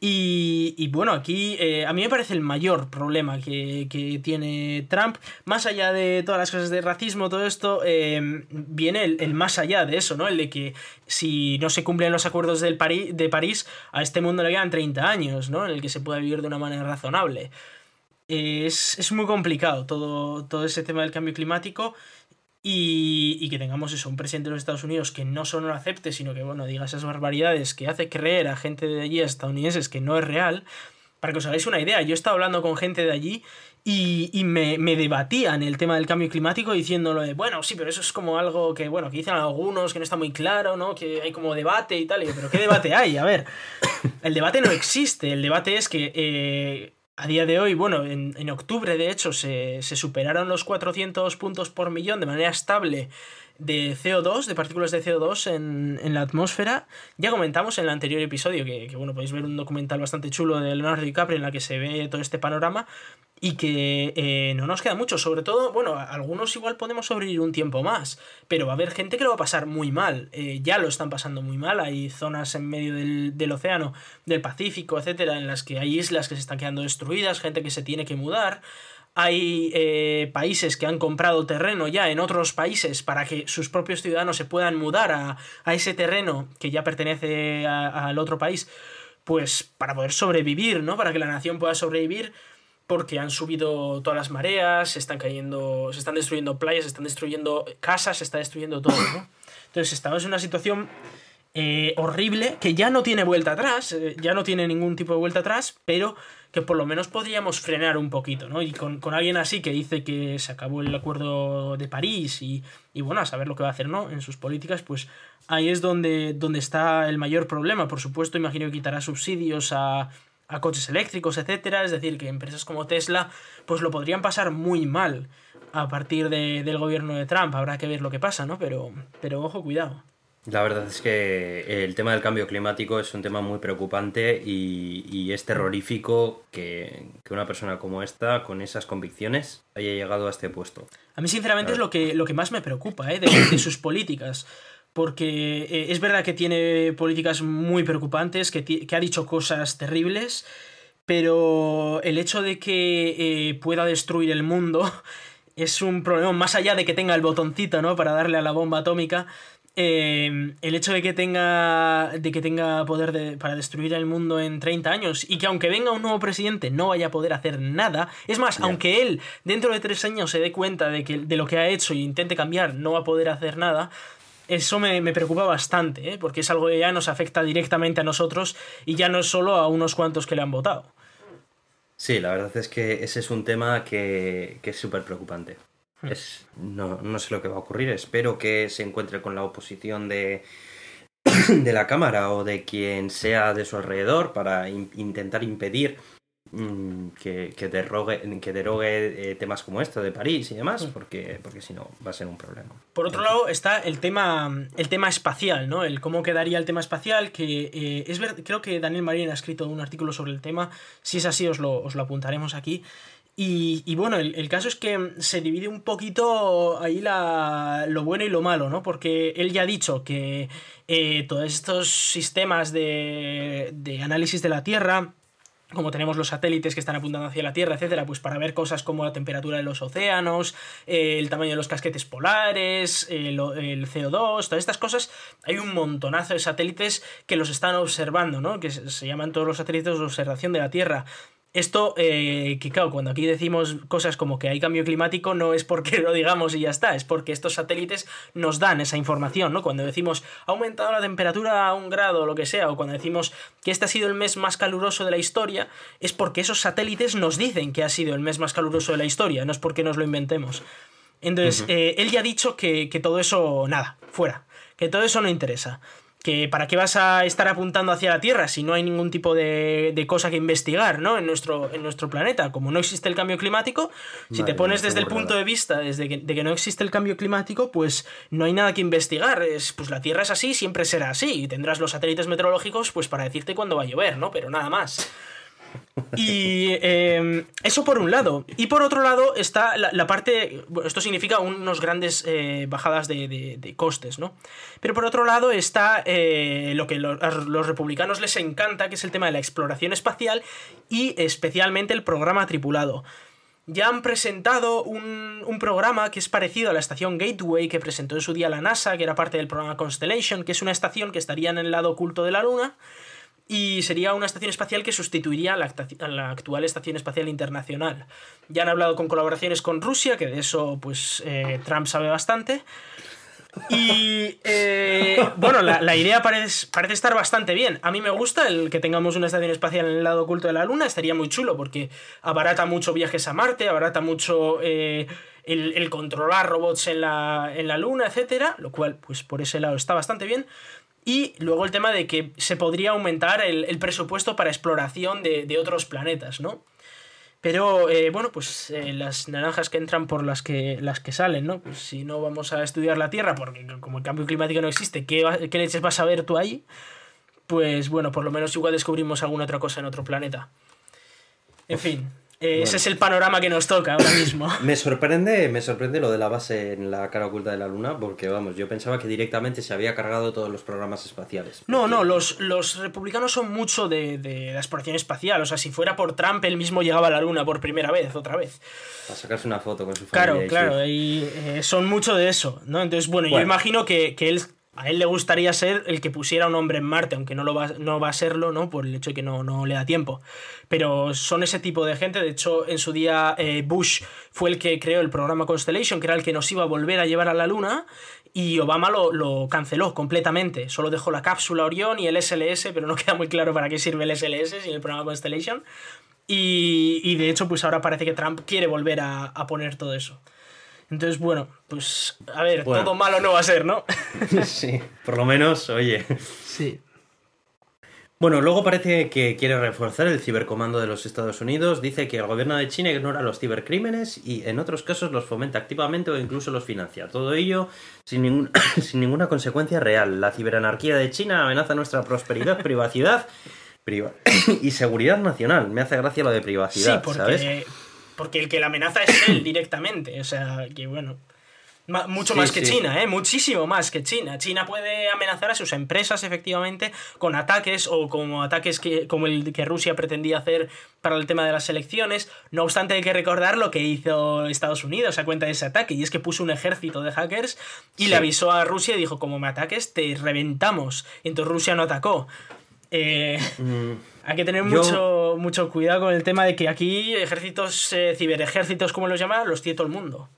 Y, bueno, aquí eh, a mí me parece el mayor problema que, tiene Trump, más allá de todas las cosas de racismo, todo esto, em, viene el, más allá de eso, ¿no? El de que si no se cumplen los acuerdos del de París, a este mundo le quedan 30 años, ¿no? En el que se pueda vivir de una manera razonable es, muy complicado todo, todo ese tema del cambio climático y, que tengamos eso, un presidente de los Estados Unidos que no solo lo acepte, sino que, bueno, diga esas barbaridades que hace creer a gente de allí, estadounidenses, que no es real. Para que os hagáis una idea, yo he estado hablando con gente de allí y, me, me, debatían el tema del cambio climático diciéndolo de, bueno, sí, pero eso es como algo que, bueno, que dicen algunos, que no está muy claro, ¿no? Que hay como debate y tal. Y pero ¿qué debate hay? A ver, el debate no existe. El debate es que eh, a día de hoy, bueno, en, octubre de hecho se, superaron los 400 puntos por millón de manera estable de CO2, de partículas de CO2 en, la atmósfera. Ya comentamos en el anterior episodio que, que, bueno, podéis ver un documental bastante chulo de Leonardo DiCaprio en la que se ve todo este panorama y que eh, no nos queda mucho. Sobre todo, bueno, algunos igual podemos sobrevivir un tiempo más, pero va a haber gente que lo va a pasar muy mal. Eh, ya lo están pasando muy mal. Hay zonas en medio del, del, océano, del Pacífico, etcétera, en las que hay islas que se están quedando destruidas, gente que se tiene que mudar. Hay eh, países que han comprado terreno ya en otros países para que sus propios ciudadanos se puedan mudar a, a ese terreno que ya pertenece al otro país, pues para poder sobrevivir, ¿no? Para que la nación pueda sobrevivir porque han subido todas las mareas, se están cayendo, se están destruyendo playas, se están destruyendo casas, se está destruyendo todo, ¿no? Entonces estamos en una situación eh, horrible que ya no tiene vuelta atrás, eh, ya no tiene ningún tipo de vuelta atrás, pero que por lo menos podríamos frenar un poquito, ¿no? Y con, alguien así que dice que se acabó el acuerdo de París y, y, bueno, a saber lo que va a hacer, ¿no? En sus políticas, pues ahí es donde, donde está el mayor problema. Por supuesto, imagino que quitará subsidios a, a coches eléctricos, etcétera. Es decir, que empresas como Tesla, pues lo podrían pasar muy mal a partir de, del gobierno de Trump. Habrá que ver lo que pasa, ¿no? Pero, pero ojo, cuidado.
La verdad es que el tema del cambio climático es un tema muy preocupante y, es terrorífico que, una persona como esta, con esas convicciones, haya llegado a este puesto.
A mí, sinceramente, es lo que, lo que más me preocupa ¿eh? de sus políticas porque eh, es verdad que tiene políticas muy preocupantes, que, ha dicho cosas terribles, pero el hecho de que eh, pueda destruir el mundo es un problema, más allá de que tenga el botoncito, ¿no? Para darle a la bomba atómica. Eh, el hecho de que tenga, de que tenga poder para destruir el mundo en 30 años y que aunque venga un nuevo presidente no vaya a poder hacer nada, es más, aunque él dentro de tres años se dé cuenta de, que, de lo que ha hecho e intente cambiar, no va a poder hacer nada, eso me, preocupa bastante, ¿eh? porque es algo que ya nos afecta directamente a nosotros y ya no es solo a unos cuantos que le han votado.
Sí, la verdad es que ese es un tema que, es súper preocupante. Hmm. Es, no, no, sé lo que va a ocurrir. Espero que se encuentre con la oposición de, de la Cámara o de quien sea de su alrededor para intentar impedir Mm, que, que, derogue, que derogue eh, temas como este de París y demás, mm. porque, porque si no va a ser un problema.
Por otro lado está el tema, el tema espacial, ¿no? El cómo quedaría el tema espacial, que eh, es ver, creo que Daniel Marín ha escrito un artículo sobre el tema, si es así os lo, os lo apuntaremos aquí. Y, bueno, el, caso es que se divide un poquito ahí la, lo bueno y lo malo, ¿no? Porque él ya ha dicho que eh, todos estos sistemas de, de análisis de la Tierra, como tenemos los satélites que están apuntando hacia la Tierra, etcétera, pues para ver cosas como la temperatura de los océanos, eh, el tamaño de los casquetes polares, el, el, CO2, todas estas cosas, hay un montonazo de satélites que los están observando, ¿no? Que se llaman todos los satélites de observación de la Tierra. Esto, eh, que claro, cuando aquí decimos cosas como que hay cambio climático, no es porque lo digamos y ya está, es porque estos satélites nos dan esa información, ¿no? Cuando decimos ha aumentado la temperatura a un grado o lo que sea, o cuando decimos que este ha sido el mes más caluroso de la historia, es porque esos satélites nos dicen que ha sido el mes más caluroso de la historia, no es porque nos lo inventemos. Entonces, eh, él ya ha dicho que, que todo eso, nada, fuera, que todo eso no interesa que para qué vas a estar apuntando hacia la Tierra si no hay ningún tipo de, de cosa que investigar ¿no? en, nuestro, en nuestro planeta. Como no existe el cambio climático, si te pones desde el punto de vista desde que, de que no existe el cambio climático, pues no hay nada que investigar. Es, pues la Tierra es así, siempre será así. Y tendrás los satélites meteorológicos pues para decirte cuándo va a llover, ¿no? Pero nada más. Y em, eso por un lado. Y por otro lado está la, parte. esto significa unos grandes eh, bajadas de, costes, ¿no? Pero por otro lado está eh, lo que a los republicanos les encanta, que es el tema de la exploración espacial y especialmente el programa tripulado. Ya han presentado un, un, programa que es parecido a la estación Gateway que presentó en su día la NASA, que era parte del programa Constellation, que es una estación que estaría en el lado oculto de la Luna y sería una estación espacial que sustituiría a la, actual Estación Espacial Internacional. Ya han hablado con colaboraciones con Rusia, que de eso pues eh, Trump sabe bastante. Y eh, bueno, la, idea parece, parece, estar bastante bien. A mí me gusta el que tengamos una estación espacial en el lado oculto de la Luna, estaría muy chulo porque abarata mucho viajes a Marte, abarata mucho eh, el, el, controlar robots en la, en la Luna, etc. Lo cual, pues por ese lado está bastante bien. Y luego el tema de que se podría aumentar el, presupuesto para exploración de, otros planetas, ¿no? Pero eh, bueno, pues eh, las naranjas que entran por las que, las que salen, ¿no? Pues si no vamos a estudiar la Tierra, porque como el cambio climático no existe, ¿qué, qué leches vas a ver tú ahí? Pues bueno, por lo menos igual descubrimos alguna otra cosa en otro planeta. En fin, ese es el panorama que nos toca ahora mismo.
me sorprende, me sorprende lo de la base en la cara oculta de la Luna, porque vamos, yo pensaba que directamente se había cargado todos los programas espaciales.
No, no, los, los republicanos son mucho de, de, la exploración espacial. O sea, si fuera por Trump, él mismo llegaba a la Luna por primera vez, otra vez.
A sacarse una foto con su familia.
Claro, claro, y eh, son mucho de eso, ¿no? Entonces, bueno, yo imagino que, que él a él le gustaría ser el que pusiera un hombre en Marte, aunque no, lo va, no va a serlo, ¿no? Por el hecho de que no, no, le da tiempo. Pero son ese tipo de gente. De hecho, en su día eh, Bush fue el que creó el programa Constellation, que era el que nos iba a volver a llevar a la Luna. Y Obama lo, lo canceló completamente. Solo dejó la cápsula Orión y el SLS, pero no queda muy claro para qué sirve el SLS sin el programa Constellation. Y, de hecho, pues ahora parece que Trump quiere volver a poner todo eso. Entonces, bueno, pues a ver, todo malo no va a ser, ¿no?
sí, por lo menos, oye.
Sí.
Bueno, luego parece que quiere reforzar el cibercomando de los Estados Unidos. Dice que el gobierno de China ignora los cibercrímenes y en otros casos los fomenta activamente o incluso los financia. Todo ello sin, sin ninguna consecuencia real. La ciberanarquía de China amenaza nuestra prosperidad, privacidad y seguridad nacional. Me hace gracia lo de privacidad, sí, porque, ¿sabes?
Porque el que la amenaza es él directamente. O sea, que bueno. Mucho más que China, ¿eh? Muchísimo más que China. China puede amenazar a sus empresas, efectivamente, con ataques o como ataques que, como el que Rusia pretendía hacer para el tema de las elecciones. No obstante, hay que recordar lo que hizo Estados Unidos a cuenta de ese ataque, y es que puso un ejército de hackers y le avisó a Rusia y dijo, como me ataques, te reventamos. Y entonces Rusia no atacó. Eh, mm. Hay que tener mucho, mucho cuidado con el tema de que aquí ejércitos, eh, ciberejércitos, como los llaman, los tiene todo el mundo.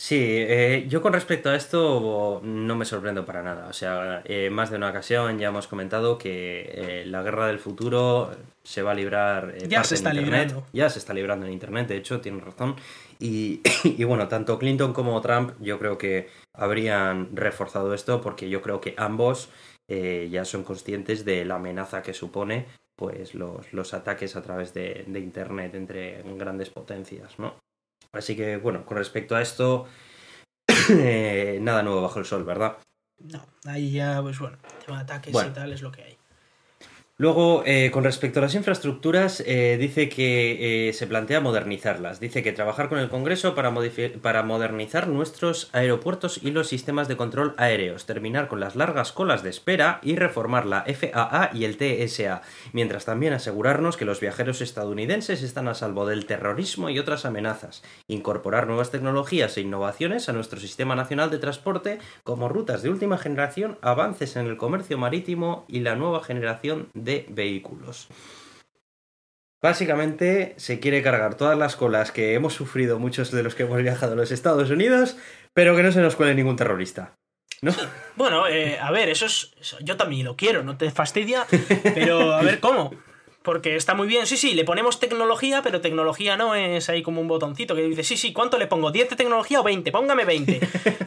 Sí, eh, yo con respecto a esto no me sorprendo para nada. O sea, eh, más de una ocasión ya hemos comentado que eh, la guerra del futuro se va a librar.
ya se está librando.
Ya se está librando en Internet, de hecho, tiene razón. Y, y, bueno, tanto Clinton como Trump yo creo que habrían reforzado esto porque yo creo que ambos ya son conscientes de la amenaza que supone pues los, los ataques a través de, de Internet entre grandes potencias, ¿no? Así que, bueno, con respecto a esto, eh, nada nuevo bajo el sol, ¿verdad?
No, ahí ya, pues bueno, tema de ataques y tal es lo que hay.
Luego, eh, con respecto a las infraestructuras, eh, dice que eh, se plantea modernizarlas. Dice que trabajar con el Congreso para, para, modernizar nuestros aeropuertos y los sistemas de control aéreos, terminar con las largas colas de espera y reformar la FAA y el TSA, mientras también asegurarnos que los viajeros estadounidenses están a salvo del terrorismo y otras amenazas, incorporar nuevas tecnologías e innovaciones a nuestro sistema nacional de transporte como rutas de última generación, avances en el comercio marítimo y la nueva generación de de vehículos. Básicamente se quiere cargar todas las colas que hemos sufrido muchos de los que hemos viajado a los Estados Unidos, pero que no se nos cuele ningún terrorista. ¿No?
Bueno, eh, a ver, eso es. yo también lo quiero, no te fastidia, pero a ver cómo. Porque está muy bien, sí, sí, le ponemos tecnología, pero tecnología no es ahí como un botoncito que dice, sí, sí, ¿cuánto le pongo? ¿10 de tecnología o 20? Póngame 20.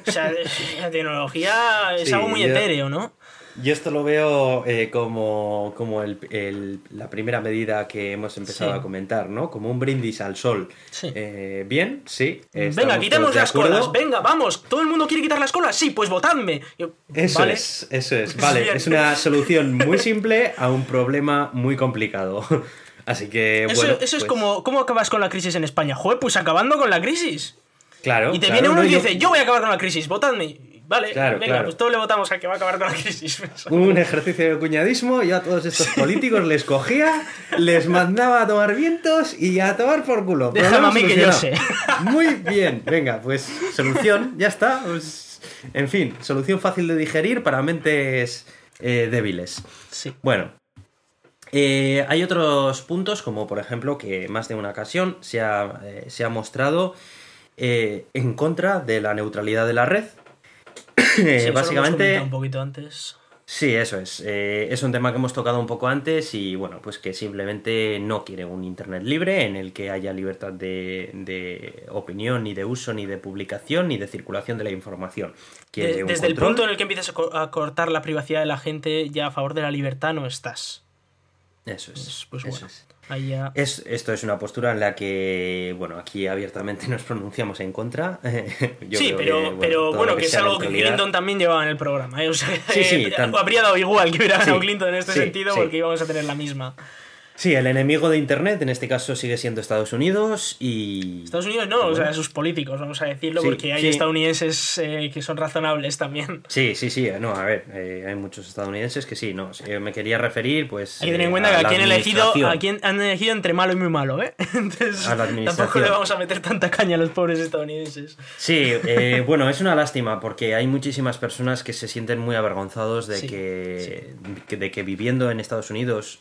O sea, la tecnología es algo muy etéreo, ¿no?
Yo esto lo veo eh, como, como el, la primera medida que hemos empezado a comentar, ¿no? Como un brindis al sol. Eh, Bien, sí.
Venga, quitemos las colas. Venga, vamos. ¿Todo el mundo quiere quitar las colas? Sí, pues votadme.
eso es, eso es. Vale, es una solución muy simple a un problema muy complicado. Así que,
eso,
bueno.
Eso es pues como, ¿cómo acabas con la crisis en España? Joder, pues acabando con la crisis.
Claro.
Y te viene uno y dice, yo voy a acabar con la crisis, votadme. Vale, venga, pues todos le votamos al que va a acabar con la crisis.
Un ejercicio de cuñadismo, yo a todos estos políticos les cogía, les mandaba a tomar vientos y a tomar por culo.
Déjame a mí que yo sé.
Muy bien, venga, pues solución, ya está. Pues, en fin, solución fácil de digerir para mentes eh, débiles.
Sí.
Bueno, eh, hay otros puntos, como por ejemplo que más de una ocasión se ha, eh, se ha mostrado en contra de la neutralidad de la red, básicamente.
un poquito antes.
Sí, eso es. Eh, es un tema que hemos tocado un poco antes y bueno, pues que simplemente no quiere un Internet libre en el que haya libertad de, opinión, ni de uso, ni de publicación, ni de circulación de la información.
desde el punto en el que empiezas a cortar la privacidad de la gente, ya a favor de la libertad no estás.
Eso es.
Pues,
eso
es.
Es, esto es una postura en la que, bueno, aquí abiertamente nos pronunciamos en contra.
sí, pero, pero bueno, que, es algo que Clinton también llevaba en el programa. ¿eh? O sea,
sí, sí,
eh, habría dado igual que hubiera ganado Clinton en este sentido porque íbamos a tener la misma.
Sí, el enemigo de Internet en este caso sigue siendo Estados Unidos y...
Estados Unidos no, o sea, sus políticos, vamos a decirlo, porque hay estadounidenses eh, que son razonables también.
Sí, sí, sí, no, a ver, eh, hay muchos estadounidenses que sí, no, me quería referir, pues...
Hay que tener en eh, cuenta que aquí han elegido, han elegido entre malo y muy malo, ¿eh? Entonces tampoco le vamos a meter tanta caña a los pobres estadounidenses.
Sí, bueno, es una lástima porque hay muchísimas personas que se sienten muy avergonzados de, que, de que viviendo en Estados Unidos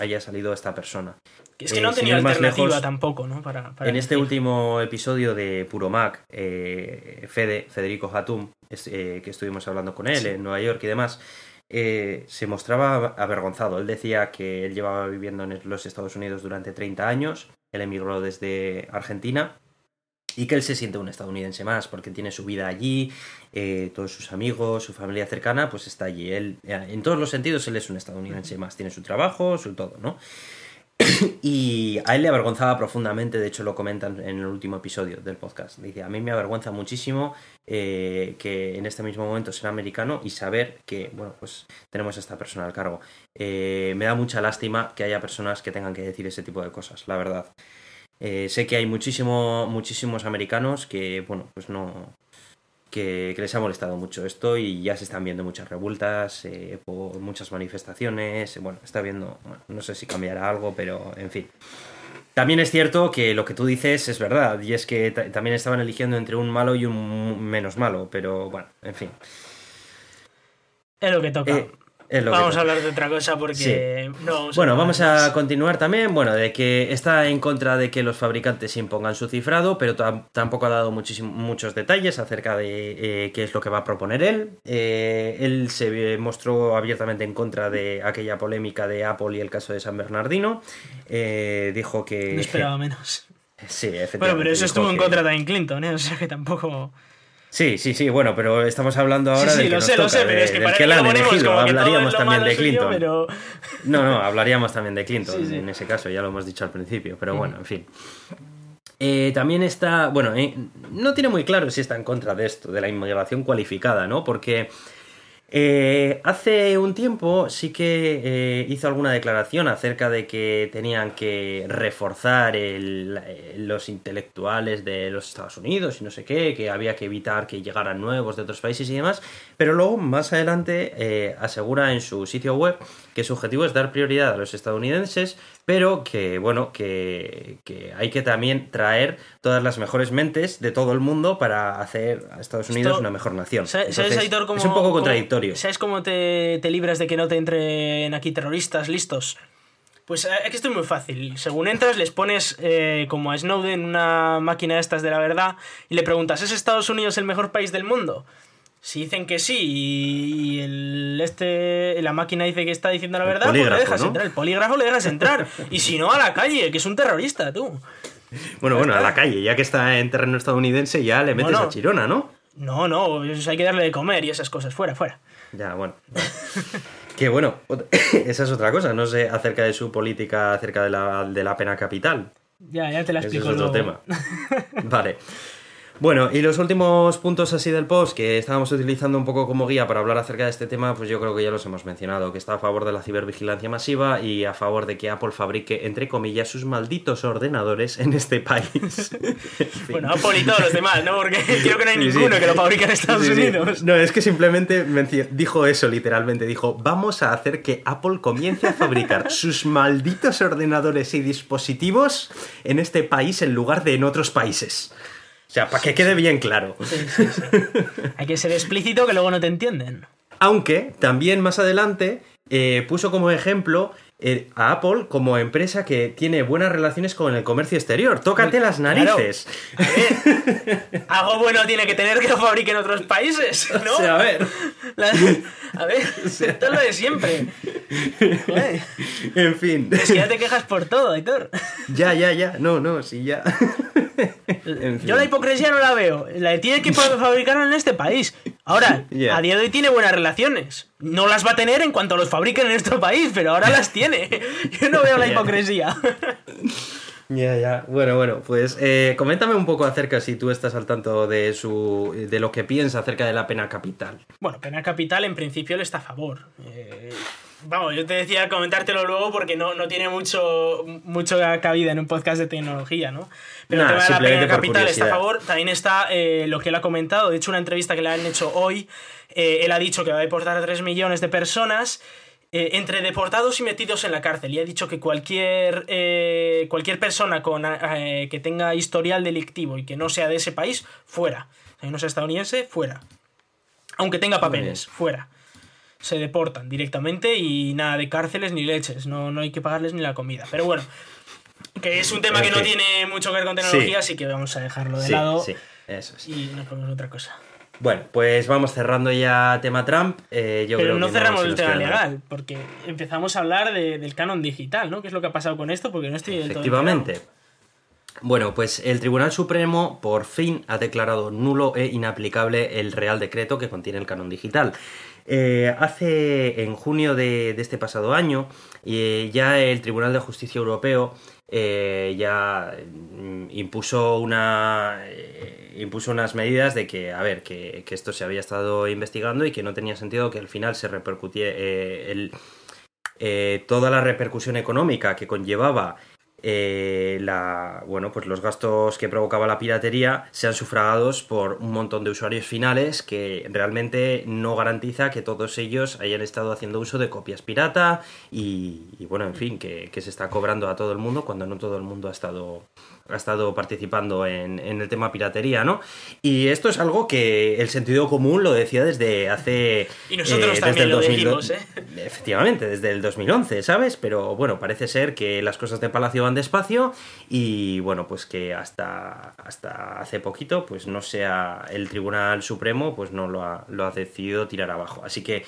haya salido esta persona.
Es que no tenía alternativa tampoco, ¿no? Para,
en este último episodio de Puro Mac, eh, Fede, Federico Hatum, eh, que estuvimos hablando con él en Nueva York y demás, eh, se mostraba avergonzado. Él decía que él llevaba viviendo en los Estados Unidos durante 30 años, él emigró desde Argentina y que él se siente un estadounidense más porque tiene su vida allí, todos sus amigos, su familia cercana, pues está allí. Él, en todos los sentidos, él es un estadounidense más, tiene su trabajo, su todo, ¿no? y a él le avergonzaba profundamente, de hecho lo comentan en el último episodio del podcast. Dice, a mí me avergüenza muchísimo eh, que en este mismo momento ser americano y saber que, bueno, pues tenemos a esta persona al cargo. Eh, me da mucha lástima que haya personas que tengan que decir ese tipo de cosas, la verdad. Eh, sé que hay muchísimo, muchísimos americanos que, bueno, pues no, que, les ha molestado mucho esto y ya se están viendo muchas revueltas, eh, por muchas manifestaciones, bueno, está viendo, no sé si cambiará algo, pero en fin. También es cierto que lo que tú dices es verdad, y es que también estaban eligiendo entre un malo y un menos malo, pero bueno, en fin.
Es lo que toca.
Eh,
vamos a hablar de otra cosa porque no
Bueno, vamos a continuar también, bueno, de que está en contra de que los fabricantes impongan su cifrado, pero tampoco ha dado muchos detalles acerca de eh, qué es lo que va a proponer él. Eh, él se mostró abiertamente en contra de aquella polémica de Apple y el caso de San Bernardino. Eh, dijo que...
No esperaba menos.
Sí, efectivamente.
Bueno, pero eso estuvo en contra de Clinton, ¿eh? O sea que tampoco...
Sí, sí, sí, bueno, pero estamos hablando ahora de que lo sé, lo sé, pero es que, para que, han elegido. Hablaríamos también de Clinton. pero... No, no, hablaríamos también de Clinton en ese caso, ya lo hemos dicho al principio, pero bueno, en fin. Eh, también está, bueno, eh, no tiene muy claro si está en contra de esto, de la inmigración cualificada, ¿no? Porque eh, hace un tiempo sí que eh, hizo alguna declaración acerca de que tenían que reforzar eh, los intelectuales de los Estados Unidos y no sé qué, que había que evitar que llegaran nuevos de otros países y demás, pero luego más adelante asegura en su sitio web que su objetivo es dar prioridad a los estadounidenses, pero que bueno, que, hay que también traer todas las mejores mentes de todo el mundo para hacer a Estados Unidos una mejor nación.
¿sabes, es
un poco contradictorio.
¿Sabes cómo te, libras de que no te entren aquí terroristas listos? Pues eh, aquí esto es muy fácil. Según entras, les pones eh, como a Snowden una máquina de estas de la verdad y le preguntas, ¿es Estados Unidos el mejor país del mundo? Si dicen que sí y el, este, la máquina dice que está diciendo la verdad, pues le dejas entrar. El polígrafo le dejas entrar. Y si no, a la calle, que es un terrorista, tú.
Bueno, bueno, a la calle, ya que está en terreno estadounidense, ya le metes a Chirona, ¿no?
No, no, hay que darle de comer y esas cosas. Fuera, fuera.
Ya, bueno. que bueno, esa es otra cosa. No sé acerca de su política, acerca de la, de la pena capital.
Ya, ya te la explico.
Ese es otro tema. Vale. Bueno, y los últimos puntos así del post que estábamos utilizando un poco como guía para hablar acerca de este tema, pues yo creo que ya los hemos mencionado, que está a favor de la cibervigilancia masiva y a favor de que Apple fabrique, entre comillas, sus malditos ordenadores en este país.
Bueno, Apple y todos los demás, ¿no? Porque creo que no hay ninguno que lo fabrique en Estados Unidos.
No, es que simplemente dijo eso literalmente, dijo, vamos a hacer que Apple comience a fabricar sus malditos ordenadores y dispositivos en este país en lugar de en otros países. O sea, para que quede bien claro.
Hay que ser explícito que luego no te entienden.
Aunque también más adelante eh, puso como ejemplo eh, a Apple como empresa que tiene buenas relaciones con el comercio exterior. Tócate las narices.
algo bueno tiene que tener que lo fabriquen en otros países, ¿no?
O sea, a ver.
a ver, esto es lo de siempre.
En fin.
si ya te quejas por todo, Héctor.
Ya, ya, ya. No, no, sí, ya.
Yo la hipocresía no la veo. La tiene que fabricarlo en este país. Ahora, a día de hoy tiene buenas relaciones. No las va a tener en cuanto los fabriquen en nuestro país, pero ahora las tiene. Yo no veo la hipocresía.
Ya, ya. Bueno, bueno, pues eh, coméntame un poco acerca si tú estás al tanto de su de lo que piensa acerca de la pena capital.
Bueno, pena capital en principio él está a favor. Eh, Vamos, yo te decía comentártelo luego porque no, no tiene mucho, mucho cabida en un podcast de tecnología, ¿no? Pero el tema de la pena capital está a favor. También está eh, lo que él ha comentado. De hecho, una entrevista que le han hecho hoy, eh, él ha dicho que va a deportar a 3 millones de personas. Eh, entre deportados y metidos en la cárcel. Y ha dicho que cualquier, cualquier persona con, que tenga historial delictivo y que no sea de ese país, fuera. Sea, no sea estadounidense, fuera. Aunque tenga papeles, fuera se deportan directamente y nada de cárceles ni leches, no, no hay que pagarles ni la comida. Pero bueno, que es un tema que no tiene mucho que ver con tecnología, así que vamos a dejarlo de lado
sí, eso es.
y nos ponemos otra cosa.
Bueno, pues vamos cerrando ya tema Trump. Eh, yo
Pero
creo
no cerramos el tema legal, porque empezamos a hablar del canon digital, ¿no? ¿Qué es lo que ha pasado con esto? Porque no estoy
Efectivamente. Bueno, pues el Tribunal Supremo por fin ha declarado nulo e inaplicable el Real Decreto que contiene el canon digital. Eh, hace en junio de, este pasado año eh, ya el Tribunal de Justicia Europeo eh, ya mm, impuso una impuso unas medidas de que a ver que, esto se había estado investigando y que no tenía sentido que al final se repercutiera toda la repercusión económica que conllevaba eh, la, bueno, pues los gastos que provocaba la piratería sean sufragados por un montón de usuarios finales que realmente no garantiza que todos ellos hayan estado haciendo uso de copias pirata y, bueno, en fin, que, que, se está cobrando a todo el mundo cuando no todo el mundo ha estado ha estado participando en, el tema piratería, ¿no? Y esto es algo que el sentido común lo decía desde hace...
Y nosotros eh, también lo decimos, ¿eh?
Efectivamente, desde el 2011, ¿sabes? Pero bueno, parece ser que las cosas de Palacio van despacio y bueno, pues que hasta, hasta hace poquito, pues no sea el Tribunal Supremo, pues no lo ha, lo ha decidido tirar abajo. Así que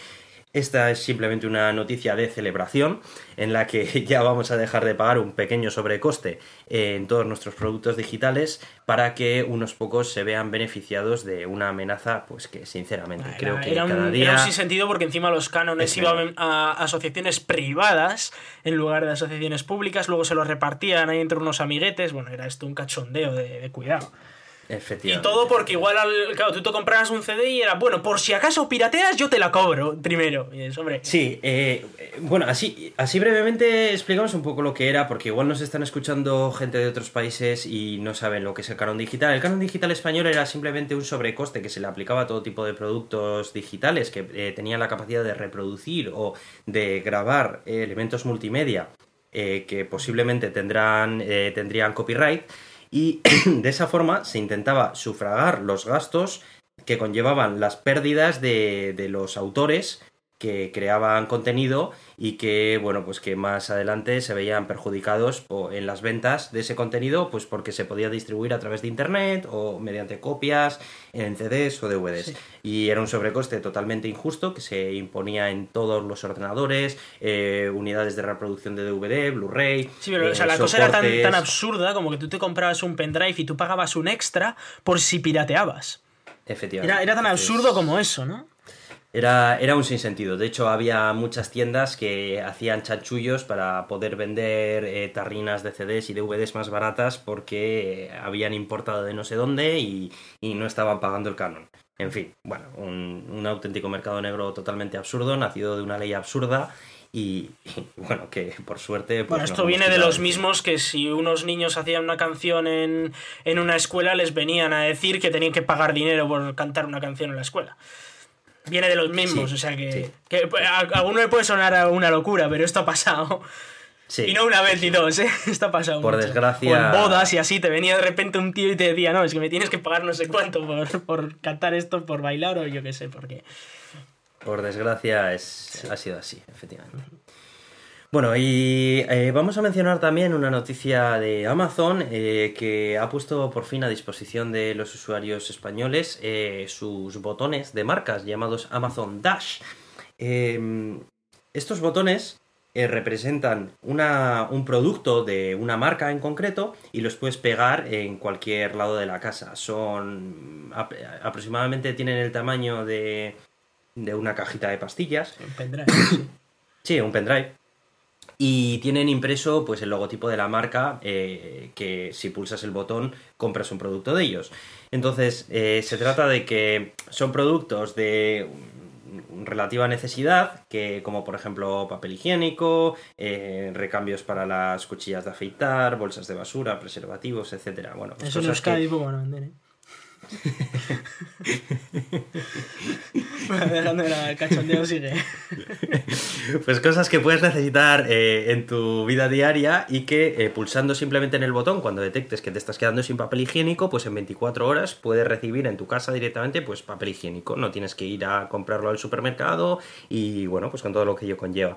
esta es simplemente una noticia de celebración en la que ya vamos a dejar de pagar un pequeño sobrecoste en todos nuestros productos digitales para que unos pocos se vean beneficiados de una amenaza pues que sinceramente creo que
era
cada
un,
día...
Era un sinsentido porque encima los cánones iban a asociaciones privadas en lugar de asociaciones públicas, luego se los repartían ahí entre unos amiguetes, bueno, era esto un cachondeo de cuidado.
Y
todo porque igual, al, claro, tú te comprabas un CD y era, bueno, por si acaso pirateas, yo te la cobro primero. Y es, hombre.
Sí, eh, bueno, así, así brevemente explicamos un poco lo que era, porque igual nos están escuchando gente de otros países y no saben lo que es el canon digital. El canon digital español era simplemente un sobrecoste que se le aplicaba a todo tipo de productos digitales que eh, tenían la capacidad de reproducir o de grabar eh, elementos multimedia que posiblemente tendrán, tendrían copyright y de esa forma se intentaba sufragar los gastos que conllevaban las pérdidas de, de los autores que creaban contenido y que bueno pues que más adelante se veían perjudicados en las ventas de ese contenido pues porque se podía distribuir a través de internet o mediante copias en CDs o DVDs y era un sobrecoste totalmente injusto que se imponía en todos los ordenadores eh, unidades de reproducción de DVD Blu-ray
sí pero la cosa era tan, tan absurda como que tú te comprabas un pendrive y tú pagabas un extra por si pirateabas
Efectivamente.
Era, era tan absurdo como eso, ¿no?
Era, era un sinsentido. De hecho, había muchas tiendas que hacían chanchullos para poder vender eh, tarrinas de CDs y DVDs más baratas porque habían importado de no sé dónde y, no estaban pagando el canon. En fin, bueno, un, auténtico mercado negro totalmente absurdo, nacido de una ley absurda y, bueno, que por suerte...
Pues, bueno, esto viene de los mismos que si unos niños hacían una canción en, en una escuela les venían a decir que tenían que pagar dinero por cantar una canción en la escuela viene de los mismos, o sea que, a, alguno le puede sonar una locura, pero esto ha pasado. Y no una vez ni dos, ¿eh? Esto ha pasado.
Por desgracia.
O en bodas y así, te venía de repente un tío y te decía, no, es que me tienes que pagar no sé cuánto por, por cantar esto, por bailar o yo qué sé, porque.
Por desgracia es, ha sido así, efectivamente. Bueno, y eh, vamos a mencionar también una noticia de Amazon eh, que ha puesto por fin a disposición de los usuarios españoles eh, sus botones de marcas llamados Amazon Dash. Em, estos botones representan un producto de una marca en concreto y los puedes pegar en cualquier lado de la casa. Son aproximadamente tienen el tamaño de, de una cajita de pastillas.
Un pendrive.
Sí, un pendrive y tienen impreso pues el logotipo de la marca eh, que si pulsas el botón compras un producto de ellos. Entonces eh, se trata de que son productos de relativa necesidad que como por ejemplo papel higiénico eh, recambios para las cuchillas de afeitar bolsas de basura preservativos etcétera. Bueno
pues eso no es que... poco van a vender ¿eh?
Pues cosas que puedes necesitar eh, en tu vida diaria y que eh, pulsando simplemente en el botón cuando detectes que te estás quedando sin papel higiénico, pues en 24 horas puedes recibir en tu casa directamente pues papel higiénico. No tienes que ir a comprarlo al supermercado y bueno, pues con todo lo que ello conlleva.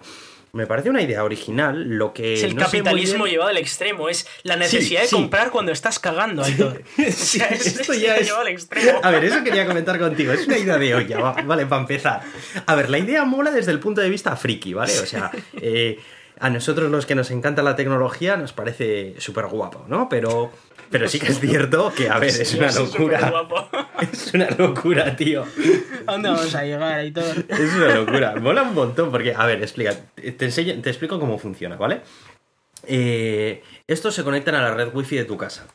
Me parece una idea original, lo que...
Es el capitalismo llevado al extremo, es la necesidad de comprar cuando estás cagando, Aitor.
sí, esto ya es... al extremo. A ver, eso quería comentar contigo, es una idea de olla, vale, para empezar. A ver, la idea mola desde el punto de vista friki, ¿vale? O sea, eh, a nosotros los que nos encanta la tecnología nos parece súper guapo, ¿no? Pero pero sí que es cierto que, a ver, es una locura. Es una locura, tío.
¿A dónde vamos a llegar ahí todo?
Es una locura. Mola un montón porque, a ver, explica. Te, enseño, te explico cómo funciona, ¿vale? Eh, estos se conectan a la red wifi de tu casa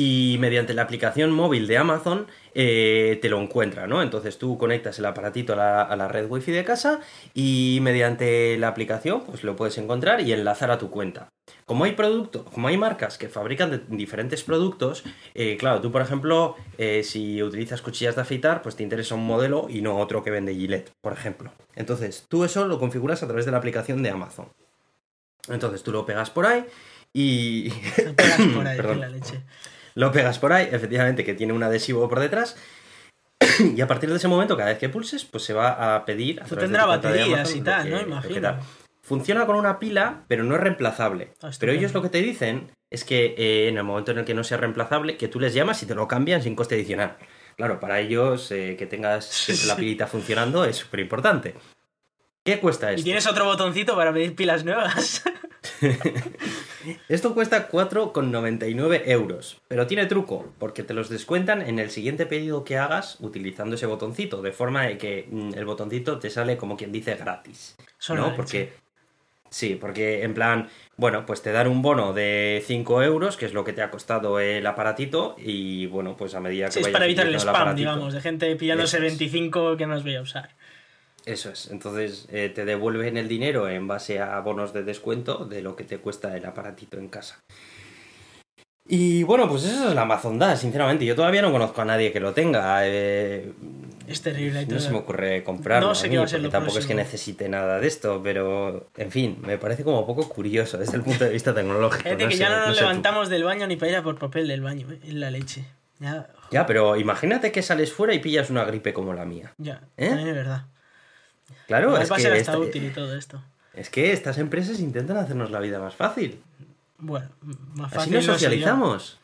y mediante la aplicación móvil de Amazon eh, te lo encuentra, ¿no? Entonces tú conectas el aparatito a la, a la, red wifi de casa y mediante la aplicación pues lo puedes encontrar y enlazar a tu cuenta. como hay productos, como hay marcas que fabrican de- diferentes productos, eh, claro, tú por ejemplo, eh, si utilizas cuchillas de afeitar, pues te interesa un modelo y no otro que vende Gillette, por ejemplo. Entonces, tú eso lo configuras a través de la aplicación de Amazon. Entonces, tú lo pegas por ahí y...
Te pegas por ahí, la leche.
Lo pegas por ahí, efectivamente, que tiene un adhesivo por detrás. Y a partir de ese momento, cada vez que pulses, pues se va a pedir. A
tendrá
de
baterías y tal,
que-
¿no? Imagino.
tal. Funciona con una pila, pero no es reemplazable.
Ah,
pero ellos lo que te dicen es que eh, en el momento en el que no sea reemplazable, que tú les llamas y te lo cambian sin coste adicional. Claro, para ellos eh, que tengas la pilita funcionando es súper importante. ¿Qué cuesta
Y
esto?
tienes otro botoncito para pedir pilas nuevas.
Esto cuesta 4,99 euros, pero tiene truco, porque te los descuentan en el siguiente pedido que hagas utilizando ese botoncito, de forma de que mm, el botoncito te sale como quien dice gratis.
La
Porque. Sí, porque en plan, bueno, pues te dan un bono de 5 euros, que es lo que te ha costado el aparatito, y bueno, pues a medida que
Sí, es para evitar el spam, digamos, de gente pillándose
Eso es.
25 que no los voy a usar.
Eso es, entonces eh, te devuelven el dinero en base a bonos de descuento de lo que te cuesta el aparatito en casa. Y bueno, pues eso es la Amazon Dash, sinceramente. Yo todavía no conozco a nadie que lo tenga. eh,
Es terrible.
no
todo.
se me ocurre comprarlo.
No sé
a
qué
mí,
va a ser
porque
lo
tampoco es que necesite nada de esto, pero en fin, me parece como poco curioso desde el punto de vista tecnológico.
Fíjate
no
que
sé,
ya no
no
nos levantamos del baño ni para ir a por papel del baño, ¿eh? en la leche. Ya,
Ya, pero imagínate que sales fuera y pillas una gripe como la mía.
ya,
¿Eh?
también es verdad.
Claro, es
va a
que,
ser hasta
esta-
útil y todo esto.
es que estas empresas intentan hacernos la vida más fácil.
Bueno, más
Así
fácil
nos
no sé yo.
socializamos.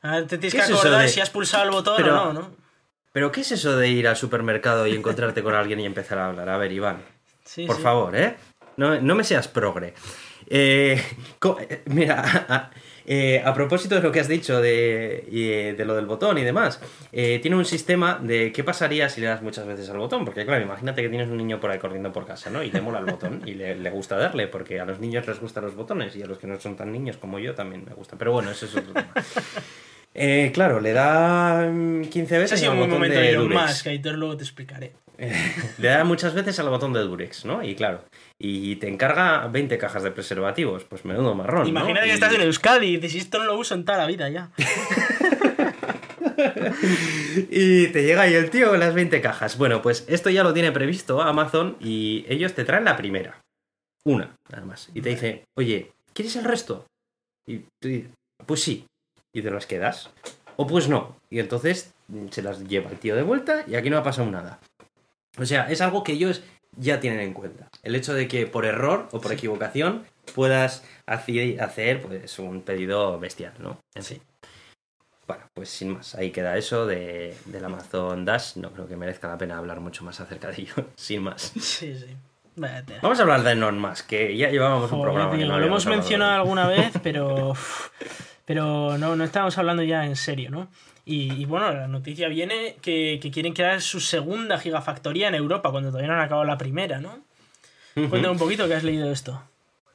Te tienes
¿Qué
que
es
acordar
de-
si has pulsado el botón
Pero-
o no, ¿no?
Pero ¿qué es eso de ir al supermercado y encontrarte con alguien y empezar a hablar? A ver, Iván,
Sí,
por
sí.
favor, ¿eh? No, no me seas progre. Eh, eh, mira, eh, a propósito de lo que has dicho de, eh, de lo del botón y demás, eh, tiene un sistema de qué pasaría si le das muchas veces al botón. Porque claro, imagínate que tienes un niño por ahí corriendo por casa, ¿no? Y le mola el botón y le, le gusta darle, porque a los niños les gustan los botones y a los que no son tan niños como yo también me gustan. Pero bueno, eso es otro tema. Eh, claro, le da mm, 15
Ese
veces
ha sido un momento
de
de Elon
Durex.
Musk, Aitor, luego te explicaré.
Le da muchas veces al botón de Durex, ¿no? Y claro, y te encarga 20 cajas de preservativos, pues menudo marrón. ¿no?
Imagínate que
Y-
estás en Euskadi y dices, esto no lo uso en toda la vida ya.
Y te llega ahí el tío con las 20 cajas. Bueno, pues esto ya lo tiene previsto Amazon y ellos te traen la primera. Una, nada más. Y te dice, oye, ¿quieres el resto? Y tú dices, pues sí. Y te las quedas. O pues no. Y entonces mm, se las lleva el tío de vuelta y aquí no ha pasado nada. O sea, es algo que ellos ya tienen en cuenta. El hecho de que por error o por equivocación puedas hacer pues un pedido bestial, ¿no? En fin. Bueno, pues sin más, ahí queda eso de, del Amazon Dash. No creo que merezca la pena hablar mucho más acerca de ello, sin más.
Sí, sí. Tela.
Vamos a hablar de Musk, que ya llevábamos un programa. no
lo hemos mencionado alguna vez, pero. Pero no, no estamos hablando ya en serio, ¿no? Y, y bueno, la noticia viene que, que quieren crear su segunda gigafactoría en Europa, cuando todavía no han acabado la primera, ¿no? Cuéntame un poquito que has leído esto.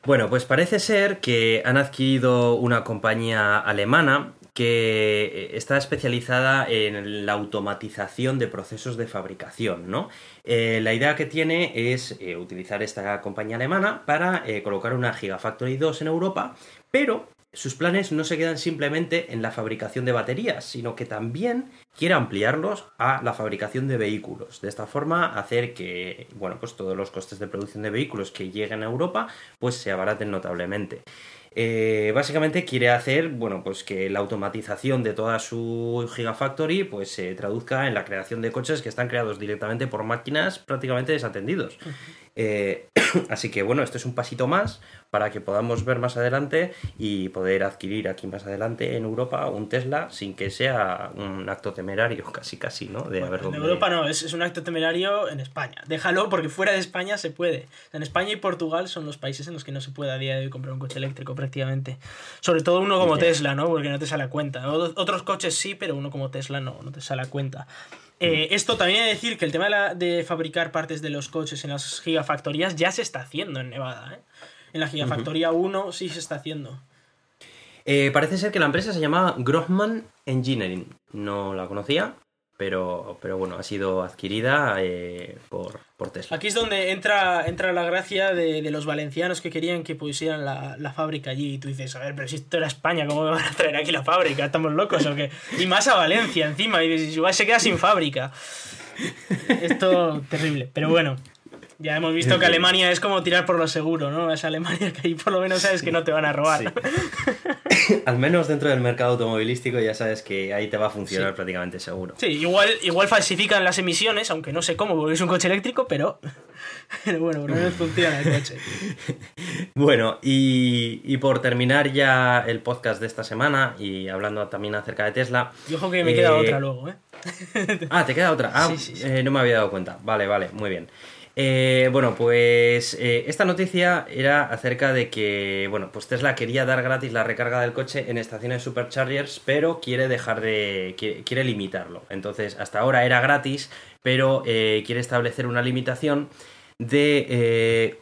Bueno, pues parece ser que han adquirido una compañía alemana que está especializada en la automatización de procesos de fabricación, ¿no? Eh, la idea que tiene es eh, utilizar esta compañía alemana para eh, colocar una Gigafactory 2 en Europa, pero sus planes no se quedan simplemente en la fabricación de baterías, sino que también quiere ampliarlos a la fabricación de vehículos. De esta forma, hacer que, bueno, pues todos los costes de producción de vehículos que lleguen a Europa, pues se abaraten notablemente. Eh, básicamente quiere hacer, bueno, pues que la automatización de toda su Gigafactory, pues se traduzca en la creación de coches que están creados directamente por máquinas prácticamente desatendidos. Eh, así que bueno, esto es un pasito más para que podamos ver más adelante y poder adquirir aquí más adelante en Europa un Tesla sin que sea un acto temerario, casi casi, ¿no? De
Bueno, en Europa no, es, es un acto temerario en España. Déjalo porque fuera de España se puede. En España y Portugal son los países en los que no se puede a día de hoy comprar un coche eléctrico prácticamente. Sobre todo uno como. Tesla, ¿no? Porque no te sale a cuenta. Otros coches sí, pero uno como Tesla no, no te sale a cuenta. Eh, esto también hay que decir que el tema de, la- de fabricar partes de los coches en las gigafactorías ya se está haciendo en Nevada. ¿eh? En la gigafactoría 1 sí se está haciendo.
Eh, parece ser que la empresa se llama Grohmann Engineering. No la conocía, pero, pero bueno, ha sido adquirida eh, por, por, Tesla.
Aquí es donde entra, entra la gracia de, los valencianos que querían que pusieran la, la, fábrica allí. Y tú dices, a ver, pero si esto era España, ¿cómo me van a traer aquí la fábrica? ¿Estamos locos o qué? Y más a Valencia encima, y dices, igual se queda sin fábrica. Esto terrible, pero bueno. Ya hemos visto que Alemania es como tirar por lo seguro, ¿no? Es Alemania que ahí por lo menos sabes que no te van a robar.
Al menos dentro del mercado automovilístico ya sabes que ahí te va a funcionar sí. prácticamente seguro.
Sí, igual, igual falsifican las emisiones, aunque no sé cómo, porque es un coche eléctrico, pero, pero bueno, por lo menos funciona el coche.
Bueno, y, y, por terminar ya el podcast de esta semana y hablando también acerca de Tesla.
Y ojo que me eh... queda otra luego, ¿eh?
ah, te queda otra. Ah, sí, sí, sí. Eh, no me había dado cuenta. Vale, vale, muy bien. Eh, bueno, pues eh, esta noticia era acerca de que, bueno, pues Tesla quería dar gratis la recarga del coche en estaciones superchargers, pero quiere dejar de, quiere, quiere limitarlo. Entonces, hasta ahora era gratis, pero eh, quiere establecer una limitación de...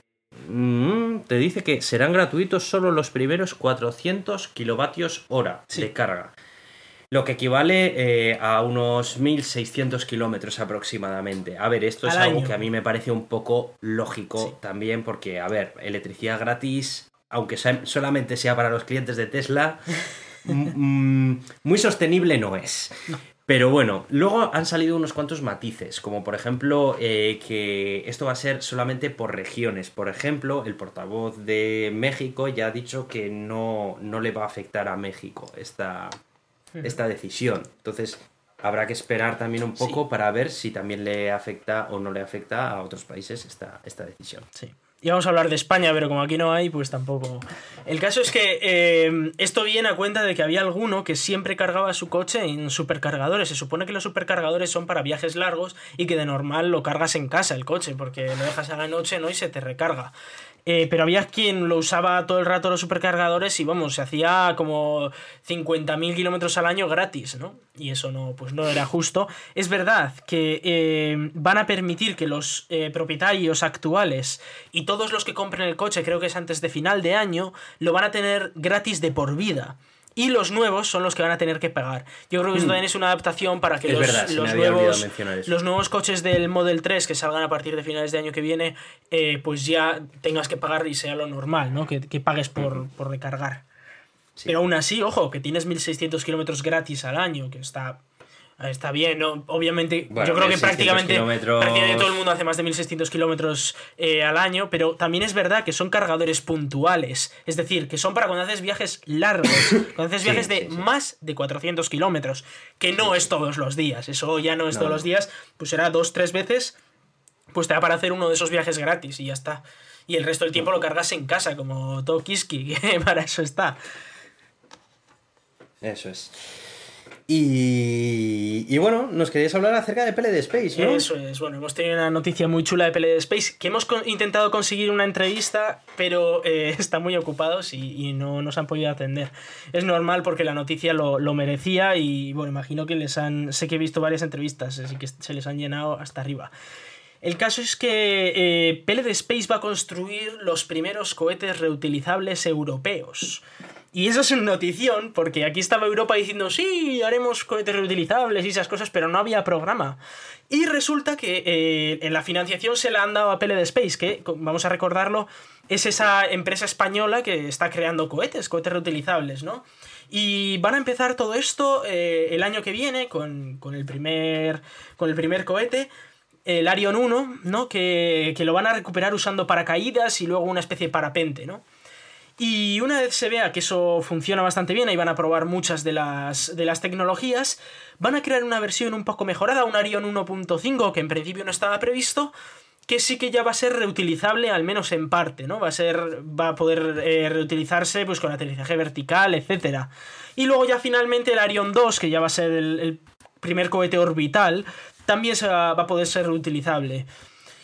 Mm, te dice que serán gratuitos solo los primeros 400 kilovatios hora sí. de carga lo que equivale eh, a unos 1.600 kilómetros aproximadamente. A ver, esto es
Al
algo que a mí me parece un poco lógico
Sí.
también porque, a ver, electricidad gratis, aunque sea- solamente sea para los clientes de Tesla, muy sostenible no es. Pero bueno, luego han salido unos cuantos matices, como por ejemplo eh, que esto va a ser solamente por regiones. Por ejemplo, el portavoz de México ya ha dicho que no, no le va a afectar a México esta, esta decisión. Entonces, habrá que esperar también un poco
Sí.
para ver si también le afecta o no le afecta a otros países esta, esta decisión.
Sí. Y vamos a hablar de España, pero como aquí no hay, pues tampoco. El caso es que eh, esto viene a cuenta de que había alguno que siempre cargaba su coche en supercargadores. Se supone que los supercargadores son para viajes largos y que de normal lo cargas en casa el coche, porque lo dejas a la noche ¿no? y se te recarga. Eh, pero había quien lo usaba todo el rato los supercargadores y vamos, se hacía como 50.000 kilómetros al año gratis, ¿no? Y eso no, pues no era justo. Es verdad que eh, van a permitir que los eh, propietarios actuales y todos los que compren el coche, creo que es antes de final de año, lo van a tener gratis de por vida. Y los nuevos son los que van a tener que pagar. Yo creo que eso también es una adaptación para que
Hmm.
Los,
verdad,
nuevos, los nuevos coches del Model 3 que salgan a partir de finales de año que viene, eh, pues ya tengas que pagar y sea lo normal, ¿no? Que, que pagues por, por recargar.
Sí.
Pero aún así, ojo, que tienes 1600 kilómetros gratis al año, que está, está bien, ¿no? Obviamente,
Bueno,
yo creo que
1600
prácticamente,
kilómetros-
prácticamente todo el mundo hace más de 1600 kilómetros eh, al año, pero también es verdad que son cargadores puntuales. Es decir, que son para cuando haces viajes largos, cuando haces
Sí,
viajes de
sí, sí.
más de 400 kilómetros, que no es todos los días. Eso ya no es
No,
todos los días, pues será dos, tres veces pues te da para hacer uno de esos viajes gratis y ya está. Y el resto del tiempo lo cargas en casa, como todo Kiski, que para eso está.
Eso es. Y, y bueno, nos queríais hablar acerca de PLD Space, ¿no?
Eso es, bueno, hemos tenido una noticia muy chula de PLD Space, que hemos intentado conseguir una entrevista, pero eh, están muy ocupados y, no nos han podido atender. Es normal porque la noticia lo, lo merecía y bueno, imagino que les han, sé que he visto varias entrevistas, así que se les han llenado hasta arriba. El caso es que eh, PLD Space va a construir los primeros cohetes reutilizables europeos. Y eso es una notición, porque aquí estaba Europa diciendo, sí, haremos cohetes reutilizables y esas cosas, pero no había programa. Y resulta que eh, en la financiación se la han dado a PLD Space, que, vamos a recordarlo, es esa empresa española que está creando cohetes, cohetes reutilizables, ¿no? Y van a empezar todo esto eh, el año que viene con, con el, primer, con el primer cohete el Arion 1, ¿no? Que, que lo van a recuperar usando paracaídas y luego una especie de parapente, ¿no? Y una vez se vea que eso funciona bastante bien, ahí van a probar muchas de las, de las tecnologías, van a crear una versión un poco mejorada, un Arion 1.5, que en principio no estaba previsto, que sí que ya va a ser reutilizable, al menos en parte, ¿no? Va a ser. Va a poder eh, reutilizarse pues con aterrizaje vertical, etc. Y luego ya finalmente el Arion 2, que ya va a ser el, primer cohete orbital, también va a poder ser reutilizable.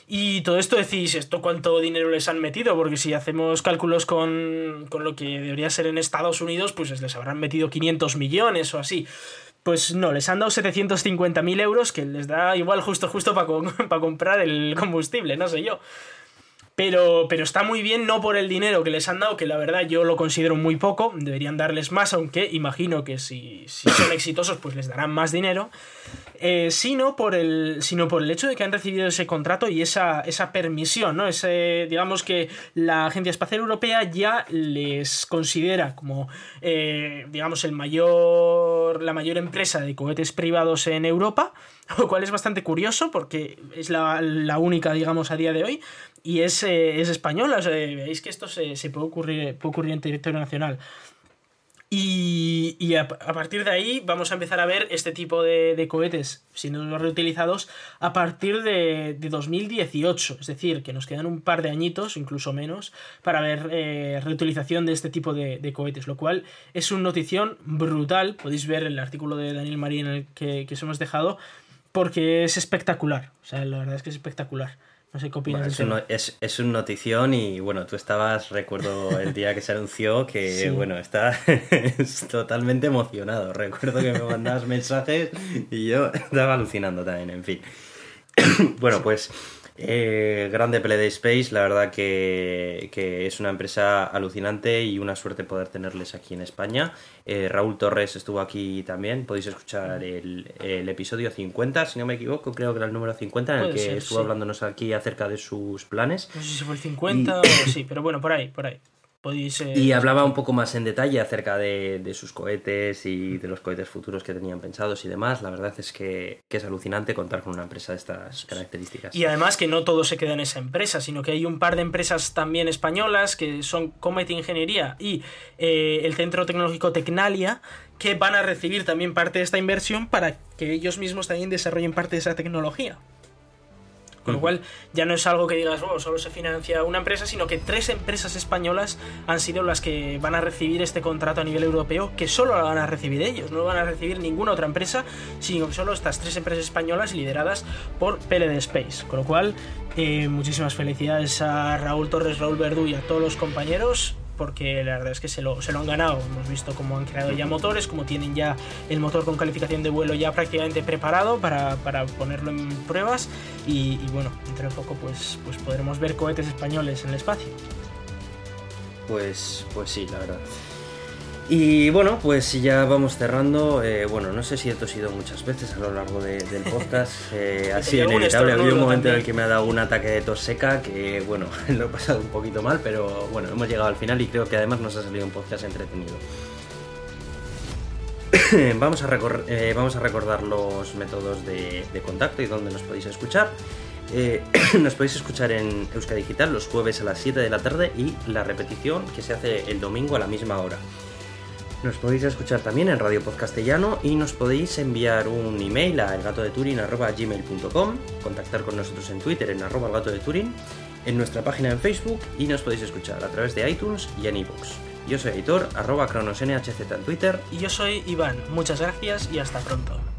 Y todo esto decís, ¿esto cuánto dinero les han metido? Porque si hacemos cálculos con, con lo que debería ser en Estados Unidos, pues les habrán metido 500 millones o así. Pues no, les han dado 750.000 euros, que les da igual justo justo para comprar el combustible, no sé yo. Pero, pero está muy bien, no por el dinero que les han dado, que la verdad yo lo considero muy poco, deberían darles más, aunque imagino que si, si son exitosos pues les darán más dinero, eh, sino, por el, sino por el hecho de que han recibido ese contrato y esa, esa permisión, ¿no? Ese, digamos que la Agencia Espacial Europea ya les considera como, eh, digamos, el mayor, la mayor empresa de cohetes privados en Europa, lo cual es bastante curioso porque es la, la única, digamos, a día de hoy y es, eh, es española. veis que esto se, se, puede, ocurrir, puede ocurrir en territorio nacional. Y, y a, a, partir de ahí vamos a empezar a ver este tipo de, de cohetes siendo reutilizados a partir de, de, 2018. Es decir, que nos quedan un par de añitos, incluso menos, para ver eh, reutilización de este tipo de, de, cohetes. Lo cual es una notición brutal. Podéis ver el artículo de Daniel Marín en el que, que os hemos dejado. Porque es espectacular. O sea, la verdad es que es espectacular. No sé qué opinas.
Bueno, es, un, es, es un notición y bueno, tú estabas, recuerdo el día que se anunció, que sí. bueno, está totalmente emocionado. Recuerdo que me mandabas mensajes y yo estaba alucinando también, en fin. bueno, pues eh, grande Play Space, la verdad que, que, es una empresa alucinante y una suerte poder tenerles aquí en España. Eh, Raúl Torres estuvo aquí también, podéis escuchar el, el, episodio 50, si no me equivoco, creo que era el número 50 en el que ser, estuvo sí. hablándonos aquí acerca de sus planes.
No sé si fue el 50 y... o sí, pero bueno, por ahí, por ahí. Podéis, eh...
Y hablaba un poco más en detalle acerca de, de, sus cohetes y de los cohetes futuros que tenían pensados y demás. La verdad es que, que, es alucinante contar con una empresa de estas características.
Y además que no todo se queda en esa empresa, sino que hay un par de empresas también españolas que son Comet Ingeniería y eh, el Centro Tecnológico Tecnalia que van a recibir también parte de esta inversión para que ellos mismos también desarrollen parte de esa tecnología. Con lo cual ya no es algo que digas, oh, solo se financia una empresa, sino que tres empresas españolas han sido las que van a recibir este contrato a nivel europeo, que solo lo van a recibir ellos, no lo van a recibir ninguna otra empresa, sino solo estas tres empresas españolas lideradas por PLD Space. Con lo cual, eh, muchísimas felicidades a Raúl Torres, Raúl Verdú y a todos los compañeros porque la verdad es que se lo, se lo han ganado. Hemos visto cómo han creado ya motores, cómo tienen ya el motor con calificación de vuelo ya prácticamente preparado para, para ponerlo en pruebas y, y, bueno, entre poco pues, pues podremos ver cohetes españoles en el espacio.
Pues, pues sí, la verdad. Y bueno, pues ya vamos cerrando. Eh, bueno, no sé si esto ha sido muchas veces a lo largo de, del podcast. Eh, ha sido inevitable. Ha habido un momento en el que me ha dado un ataque de tos seca que, bueno, lo he pasado un poquito mal, pero bueno, hemos llegado al final y creo que además nos ha salido un podcast entretenido. vamos, a eh, vamos a recordar los métodos de, de contacto y dónde nos podéis escuchar. Eh, nos podéis escuchar en Euska Digital los jueves a las 7 de la tarde y la repetición que se hace el domingo a la misma hora. Nos podéis escuchar también en Radio Podcastellano y nos podéis enviar un email a elgatodeturin.gmail.com, contactar con nosotros en Twitter en arroba elgato de Turin, en nuestra página en Facebook y nos podéis escuchar a través de iTunes y en iVoox. Yo soy Editor, arroba cronosnhz en Twitter.
Y yo soy Iván. Muchas gracias y hasta pronto.